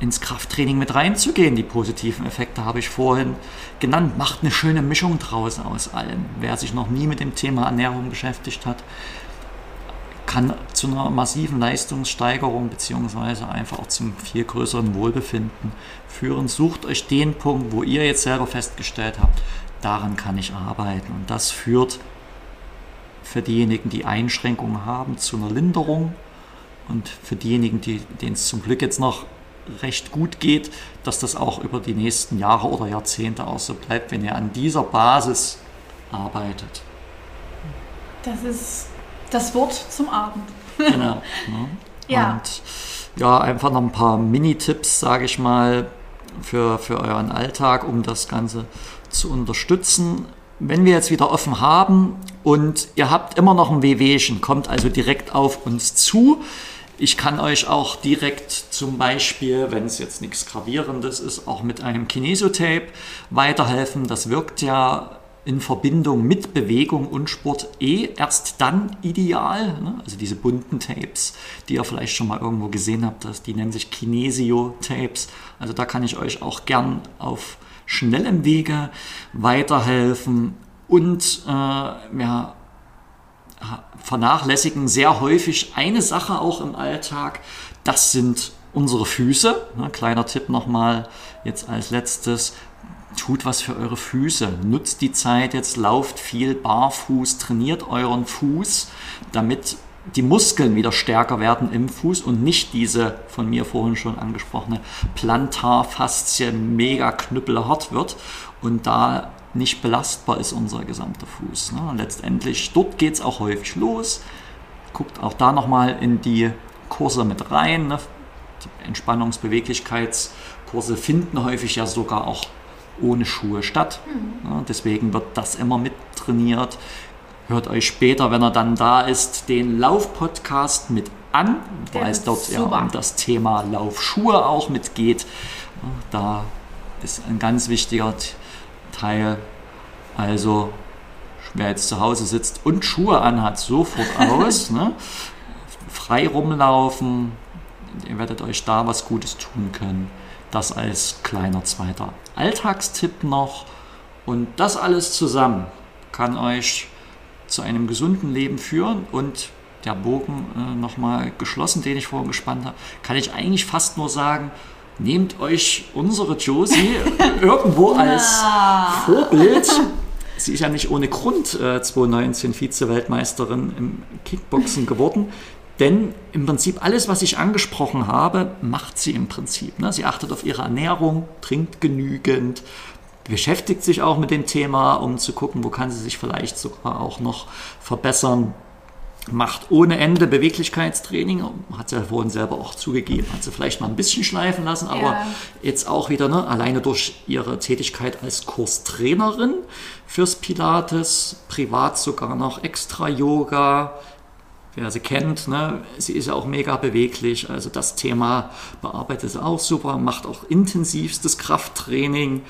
ins Krafttraining mit reinzugehen. Die positiven Effekte habe ich vorhin genannt. Macht eine schöne Mischung draus aus allem. Wer sich noch nie mit dem Thema Ernährung beschäftigt hat, kann zu einer massiven Leistungssteigerung beziehungsweise einfach auch zum viel größeren Wohlbefinden führen. Sucht euch den Punkt, wo ihr jetzt selber festgestellt habt, daran kann ich arbeiten. Und das führt für diejenigen, die Einschränkungen haben, zu einer Linderung. Und für diejenigen, die, denen es zum Glück jetzt noch recht gut geht, dass das auch über die nächsten Jahre oder Jahrzehnte auch so bleibt, wenn ihr an dieser Basis arbeitet. Das ist das Wort zum Abend. genau. [LAUGHS] Ne? Ja. Und ja, einfach noch ein paar Mini-Tipps, sage ich mal, für, für euren Alltag, um das Ganze zu unterstützen. Wenn wir jetzt wieder offen haben und ihr habt immer noch ein Wehwehchen, kommt also direkt auf uns zu. Ich kann euch auch direkt zum Beispiel, wenn es jetzt nichts Gravierendes ist, auch mit einem Kinesiotape weiterhelfen. Das wirkt ja in Verbindung mit Bewegung und Sport eh erst dann ideal. Ne? Also diese bunten Tapes, die ihr vielleicht schon mal irgendwo gesehen habt, das, die nennen sich Kinesio-Tapes. Also da kann ich euch auch gern auf schnellem Wege weiterhelfen. Und äh, ja, vernachlässigen sehr häufig eine Sache auch im Alltag. Das sind unsere Füße. Ne, kleiner Tipp nochmal jetzt als letztes tut was für eure Füße. Nutzt die Zeit jetzt, lauft viel barfuß, trainiert euren Fuß, damit die Muskeln wieder stärker werden im Fuß und nicht diese von mir vorhin schon angesprochene Plantarfaszie mega knüppelhart wird und da nicht belastbar ist unser gesamter Fuß. Ne? Letztendlich, dort geht es auch häufig los. Guckt auch da nochmal in die Kurse mit rein. Ne? Die Entspannungsbeweglichkeitskurse finden häufig ja sogar auch ohne Schuhe statt. Mhm. Ja, deswegen wird das immer mit trainiert. Hört euch später, wenn er dann da ist, den Lauf-Podcast mit an, weil es dort ja um das Thema Laufschuhe auch mitgeht. Da ist ein ganz wichtiger Teil. Also, wer jetzt zu Hause sitzt und Schuhe anhat, sofort aus. [LAUGHS] ne? Frei rumlaufen. Ihr werdet euch da was Gutes tun können. Das als kleiner zweiter Alltagstipp noch. Und das alles zusammen kann euch zu einem gesunden Leben führen und der Bogen äh, nochmal geschlossen, den ich vorhin gespannt habe, kann ich eigentlich fast nur sagen, nehmt euch unsere Josie [LAUGHS] irgendwo als Vorbild. Sie ist ja nicht ohne Grund äh, 2019 Vize-Weltmeisterin im Kickboxen geworden. Denn im Prinzip alles, was ich angesprochen habe, macht sie im Prinzip. Ne? Sie achtet auf ihre Ernährung, trinkt genügend, beschäftigt sich auch mit dem Thema, um zu gucken, wo kann sie sich vielleicht sogar auch noch verbessern. Macht ohne Ende Beweglichkeitstraining, hat sie ja vorhin selber auch zugegeben, hat sie vielleicht mal ein bisschen schleifen lassen, aber ja. jetzt auch wieder ne, alleine durch ihre Tätigkeit als Kurstrainerin fürs Pilates, privat sogar noch extra Yoga, wer sie kennt, ne, sie ist ja auch mega beweglich. Also das Thema bearbeitet sie auch super, macht auch intensivstes Krafttraining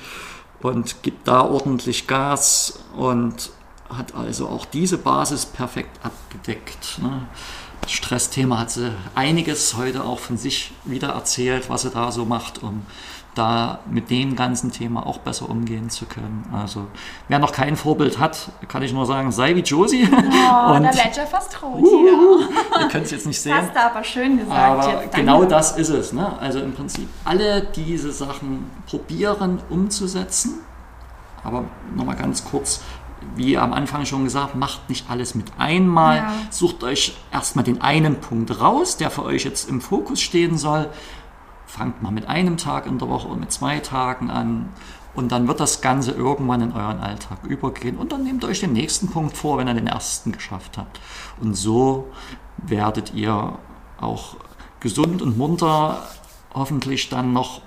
und gibt da ordentlich Gas und hat also auch diese Basis perfekt abgedeckt. Ne. Das Stressthema hat sie einiges heute auch von sich wieder erzählt, was sie da so macht, um da mit dem ganzen Thema auch besser umgehen zu können. Also wer noch kein Vorbild hat, kann ich nur sagen, sei wie Josie. Oh, [LAUGHS] und, da lädt ja fast traurig. Uh, [LAUGHS] ihr könnt es jetzt nicht sehen. Hast du aber schön gesagt. Aber jetzt, genau das ist es. Ne? Also im Prinzip alle diese Sachen probieren umzusetzen. Aber nochmal ganz kurz, wie am Anfang schon gesagt, macht nicht alles mit einmal. Ja. Sucht euch erstmal den einen Punkt raus, der für euch jetzt im Fokus stehen soll fangt mal mit einem Tag in der Woche oder mit zwei Tagen an und dann wird das Ganze irgendwann in euren Alltag übergehen und dann nehmt euch den nächsten Punkt vor, wenn ihr den ersten geschafft habt. Und so werdet ihr auch gesund und munter hoffentlich dann noch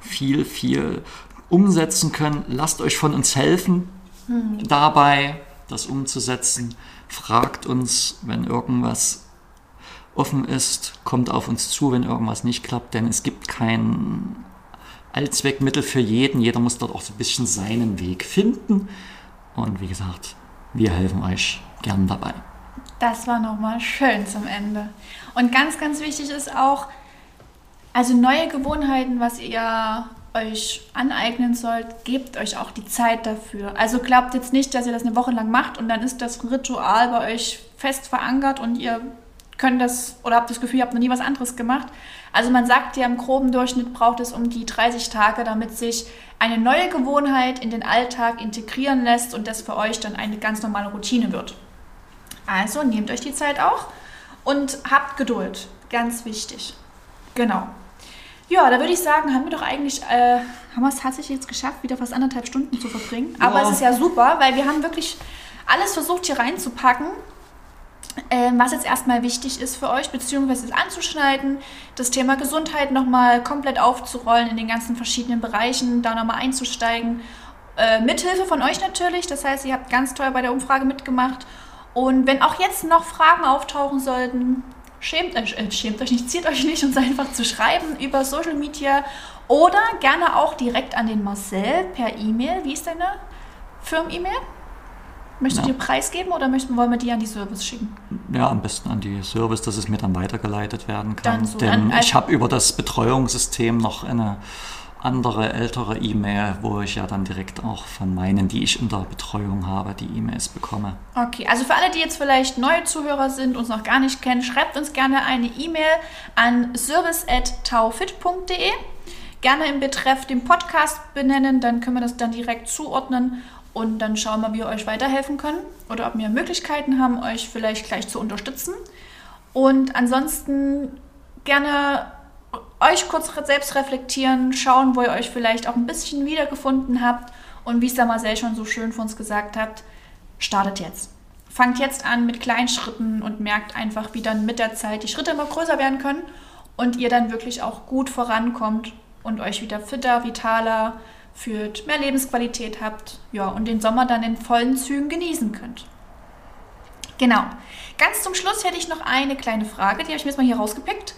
viel, viel umsetzen können. Lasst euch von uns helfen hm. dabei, das umzusetzen. Fragt uns, wenn irgendwas offen ist, kommt auf uns zu, wenn irgendwas nicht klappt, denn es gibt kein Allzweckmittel für jeden. Jeder muss dort auch so ein bisschen seinen Weg finden. Und wie gesagt, wir helfen euch gern dabei. Das war nochmal schön zum Ende. Und ganz, ganz wichtig ist auch, also neue Gewohnheiten, was ihr euch aneignen sollt, gebt euch auch die Zeit dafür. Also glaubt jetzt nicht, dass ihr das eine Woche lang macht und dann ist das Ritual bei euch fest verankert und ihr könnt das oder habt das Gefühl, ihr habt noch nie was anderes gemacht. Also man sagt ja, im groben Durchschnitt braucht es um die 30 Tage, damit sich eine neue Gewohnheit in den Alltag integrieren lässt und das für euch dann eine ganz normale Routine wird. Also nehmt euch die Zeit auch und habt Geduld. Ganz wichtig. Genau. Ja, da würde ich sagen, haben wir doch eigentlich, äh, haben wir es tatsächlich jetzt geschafft, wieder fast anderthalb Stunden zu verbringen. Aber es ist ja super, weil wir haben wirklich alles versucht hier reinzupacken, äh, was jetzt erstmal wichtig ist für euch, beziehungsweise anzuschneiden, das Thema Gesundheit nochmal komplett aufzurollen in den ganzen verschiedenen Bereichen, da nochmal einzusteigen. Äh, mithilfe von euch natürlich, das heißt, ihr habt ganz toll bei der Umfrage mitgemacht. Und wenn auch jetzt noch Fragen auftauchen sollten, Schämt euch, äh, schämt euch nicht, zieht euch nicht, uns einfach zu schreiben über Social Media oder gerne auch direkt an den Marcel per E-Mail. Wie ist deine Firmen-E-Mail? Möchtest ja. du dir preisgeben oder möchten, wollen wir die an die Service schicken? Ja, am besten an die Service, dass es mir dann weitergeleitet werden kann. So. Denn an, ich habe über das Betreuungssystem noch eine andere ältere E-Mail, wo ich ja dann direkt auch von meinen, die ich in der Betreuung habe, die E-Mails bekomme. Okay, also für alle, die jetzt vielleicht neue Zuhörer sind, uns noch gar nicht kennen, schreibt uns gerne eine E-Mail an service.taufit.de. Gerne im Betreff den Podcast benennen, dann können wir das dann direkt zuordnen und dann schauen wir, wie wir euch weiterhelfen können oder ob wir Möglichkeiten haben, euch vielleicht gleich zu unterstützen. Und ansonsten gerne euch kurz selbst reflektieren, schauen, wo ihr euch vielleicht auch ein bisschen wiedergefunden habt und wie es da Marcel schon so schön für uns gesagt hat, startet jetzt. Fangt jetzt an mit kleinen Schritten und merkt einfach, wie dann mit der Zeit die Schritte immer größer werden können und ihr dann wirklich auch gut vorankommt und euch wieder fitter, vitaler fühlt, mehr Lebensqualität habt, ja, und den Sommer dann in vollen Zügen genießen könnt. Genau. Ganz zum Schluss hätte ich noch eine kleine Frage, die habe ich mir jetzt mal hier rausgepickt.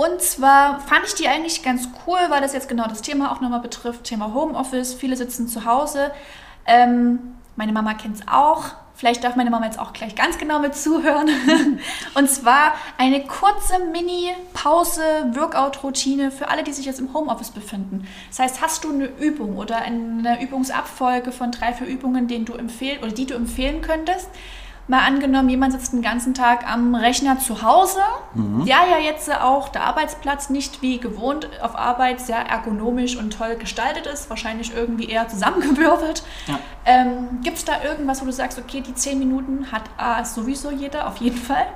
Und zwar fand ich die eigentlich ganz cool, weil das jetzt genau das Thema auch nochmal betrifft, Thema Homeoffice. Viele sitzen zu Hause. Ähm, meine Mama kennt es auch. Vielleicht darf meine Mama jetzt auch gleich ganz genau mit zuhören. [LAUGHS] Und zwar eine kurze Mini-Pause-Workout-Routine für alle, die sich jetzt im Homeoffice befinden. Das heißt, hast du eine Übung oder eine Übungsabfolge von drei, vier Übungen, den du empfehlen oder die du empfehlen könntest, Mal angenommen, jemand sitzt den ganzen Tag am Rechner zu Hause, mhm. der ja jetzt auch der Arbeitsplatz nicht wie gewohnt auf Arbeit sehr ergonomisch und toll gestaltet ist, wahrscheinlich irgendwie eher zusammengewürfelt. Ja. Ähm, Gibt es da irgendwas, wo du sagst, okay, die zehn Minuten hat A sowieso jeder, auf jeden Fall,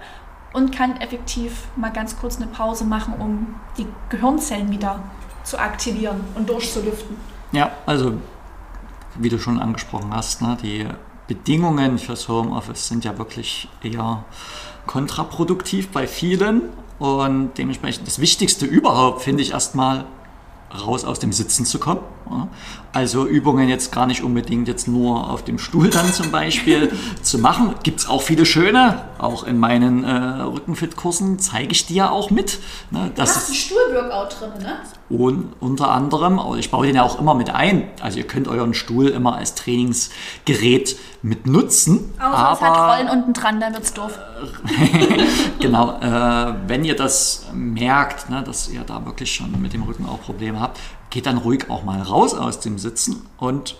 und kann effektiv mal ganz kurz eine Pause machen, um die Gehirnzellen wieder zu aktivieren und durchzulüften? Ja, also wie du schon angesprochen hast, ne, die Bedingungen fürs Homeoffice sind ja wirklich eher kontraproduktiv bei vielen. Und dementsprechend das Wichtigste überhaupt finde ich erstmal raus aus dem Sitzen zu kommen. Also Übungen jetzt gar nicht unbedingt jetzt nur auf dem Stuhl dann zum Beispiel [LAUGHS] zu machen. Gibt es auch viele schöne, auch in meinen äh, Rückenfit-Kursen zeige ich dir auch mit. Ne, du hast einen Stuhl-Workout drin, ne? Und unter anderem, ich baue den ja auch immer mit ein. Also ihr könnt euren Stuhl immer als Trainingsgerät mit nutzen. Außer aber, es hat Rollen unten dran, dann wird es doof. [LAUGHS] genau, äh, wenn ihr das merkt, ne, dass ihr da wirklich schon mit dem Rücken auch Probleme habt, geht dann ruhig auch mal raus aus dem Sitzen und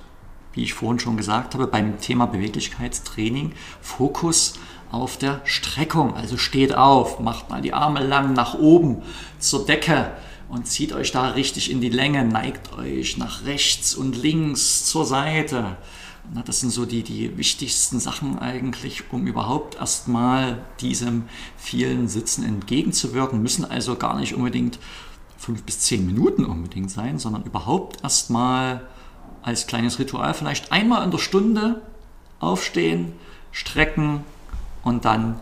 wie ich vorhin schon gesagt habe, beim Thema Beweglichkeitstraining Fokus auf der Streckung. Also steht auf, macht mal die Arme lang nach oben zur Decke und zieht euch da richtig in die Länge, neigt euch nach rechts und links zur Seite. Das sind so die, die wichtigsten Sachen eigentlich, um überhaupt erstmal diesem vielen Sitzen entgegenzuwirken. Müssen also gar nicht unbedingt fünf bis zehn Minuten unbedingt sein, sondern überhaupt erstmal als kleines Ritual vielleicht einmal in der Stunde aufstehen, strecken und dann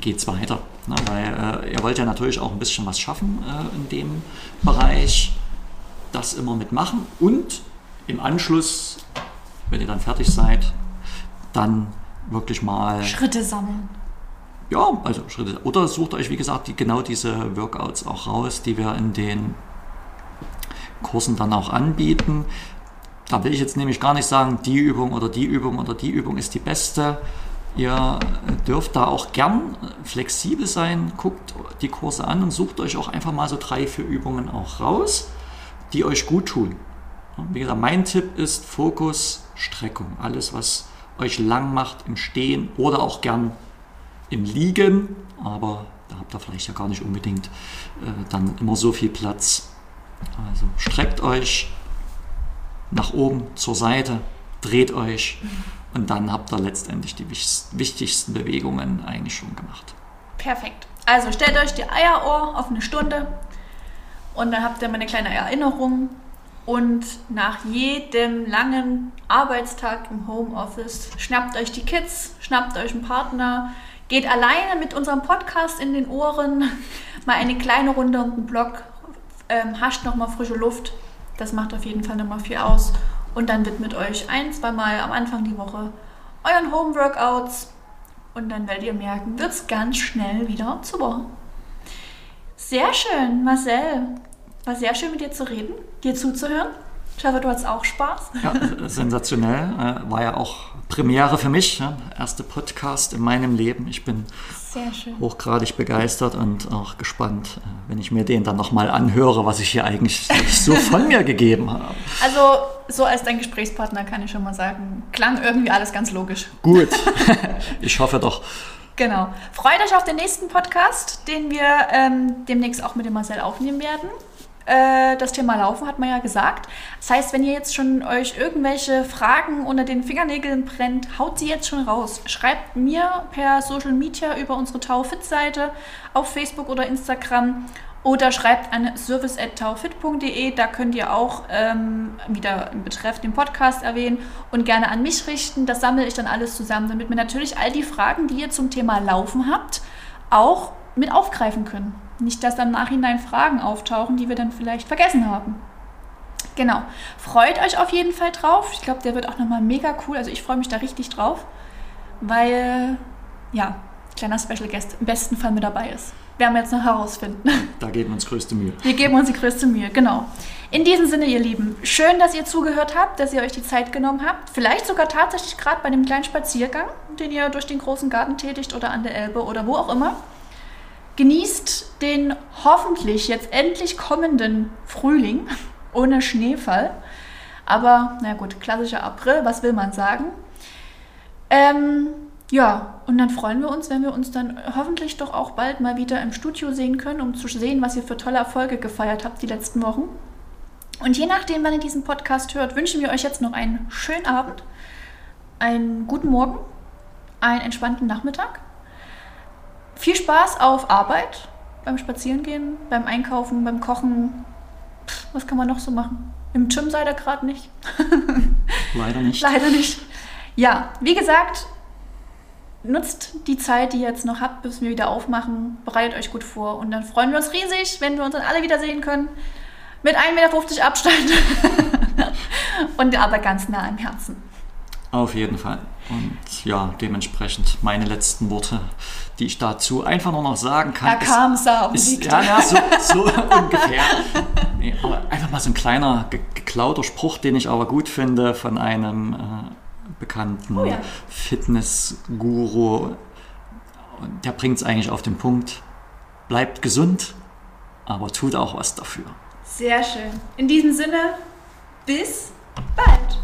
geht es weiter. Ne, weil äh, ihr wollt ja natürlich auch ein bisschen was schaffen äh, in dem Bereich, das immer mitmachen und im Anschluss, wenn ihr dann fertig seid, dann wirklich mal Schritte sammeln ja, also Schritte. Oder sucht euch, wie gesagt, die, genau diese Workouts auch raus, die wir in den Kursen dann auch anbieten. Da will ich jetzt nämlich gar nicht sagen, die Übung oder die Übung oder die Übung ist die beste. Ihr dürft da auch gern flexibel sein, guckt die Kurse an und sucht euch auch einfach mal so drei, vier Übungen auch raus, die euch gut tun. Wie gesagt, mein Tipp ist Fokus, Streckung. Alles, was euch lang macht im Stehen oder auch gern im Liegen, aber da habt ihr vielleicht ja gar nicht unbedingt äh, dann immer so viel Platz. Also streckt euch nach oben, zur Seite, dreht euch und dann habt ihr letztendlich die wichtigsten Bewegungen eigentlich schon gemacht. Perfekt. Also stellt euch die Eierohr auf eine Stunde und dann habt ihr mal eine kleine Erinnerung. Und nach jedem langen Arbeitstag im Homeoffice schnappt euch die Kids, schnappt euch einen Partner, geht alleine mit unserem Podcast in den Ohren mal eine kleine Runde um den Block, ähm, hascht nochmal frische Luft. Das macht auf jeden Fall nochmal viel aus. Und dann widmet euch ein, zwei Mal am Anfang die Woche euren Home-Workouts. Und dann werdet ihr merken, wird es ganz schnell wieder zu Woche. Sehr schön, Marcel. War sehr schön mit dir zu reden, dir zuzuhören. Ich hoffe, du hattest auch Spaß. Ja, sensationell. Äh, war ja auch Premiere für mich. Ja. Erste Podcast in meinem Leben. Ich bin hochgradig begeistert und auch gespannt, äh, wenn ich mir den dann nochmal anhöre, was ich hier eigentlich so von mir gegeben habe. Also, so als dein Gesprächspartner kann ich schon mal sagen, klang irgendwie alles ganz logisch. Gut. [LAUGHS] Ich hoffe doch. Genau. Freut euch auf den nächsten Podcast, den wir ähm, demnächst auch mit dem Marcel aufnehmen werden. Äh, das Thema Laufen hat man ja gesagt. Das heißt, wenn ihr jetzt schon euch irgendwelche Fragen unter den Fingernägeln brennt, haut sie jetzt schon raus. Schreibt mir per Social Media über unsere Taufit-Seite auf Facebook oder Instagram oder schreibt an service.taufit.de. Da könnt ihr auch ähm, wieder im Betreff den Podcast erwähnen und gerne an mich richten. Das sammle ich dann alles zusammen, damit wir natürlich all die Fragen, die ihr zum Thema Laufen habt, auch mit aufgreifen können. Nicht, dass dann im Nachhinein Fragen auftauchen, die wir dann vielleicht vergessen haben. Genau. Freut euch auf jeden Fall drauf. Ich glaube, der wird auch nochmal mega cool. Also ich freue mich da richtig drauf, weil, ja, kleiner Special Guest im besten Fall mit dabei ist. Werden wir jetzt noch herausfinden. [LAUGHS] Da geben wir uns größte Mühe. Wir geben uns die größte Mühe, genau. In diesem Sinne, ihr Lieben, schön, dass ihr zugehört habt, dass ihr euch die Zeit genommen habt. Vielleicht sogar tatsächlich gerade bei dem kleinen Spaziergang, den ihr durch den großen Garten tätigt oder an der Elbe oder wo auch immer. Genießt den hoffentlich jetzt endlich kommenden Frühling ohne Schneefall. Aber, na gut, klassischer April, was will man sagen? Ähm, ja, und dann freuen wir uns, wenn wir uns dann hoffentlich doch auch bald mal wieder im Studio sehen können, um zu sehen, was ihr für tolle Erfolge gefeiert habt die letzten Wochen. Und je nachdem, wann ihr diesen Podcast hört, wünschen wir euch jetzt noch einen schönen Abend, einen guten Morgen, einen entspannten Nachmittag viel Spaß auf Arbeit, beim Spazierengehen, beim Einkaufen, beim Kochen. Pff, was kann man noch so machen? Im Gym seid ihr gerade nicht. [LAUGHS] Leider nicht. Leider nicht. Ja, wie gesagt, nutzt die Zeit, die ihr jetzt noch habt, bis wir wieder aufmachen. Bereitet euch gut vor und dann freuen wir uns riesig, wenn wir uns dann alle wiedersehen können. Mit 1,50 Meter Abstand. [LAUGHS] und aber ganz nah im Herzen. Auf jeden Fall. Und ja, dementsprechend meine letzten Worte, die ich dazu einfach nur noch sagen kann. Er kam, sah und ist, ja, ja, so, so [LAUGHS] ungefähr. Nee, aber einfach mal so ein kleiner geklauter Spruch, den ich aber gut finde von einem äh, bekannten oh ja. Fitnessguru. Und der bringt es eigentlich auf den Punkt. Bleibt gesund, aber tut auch was dafür. Sehr schön. In diesem Sinne, bis bald.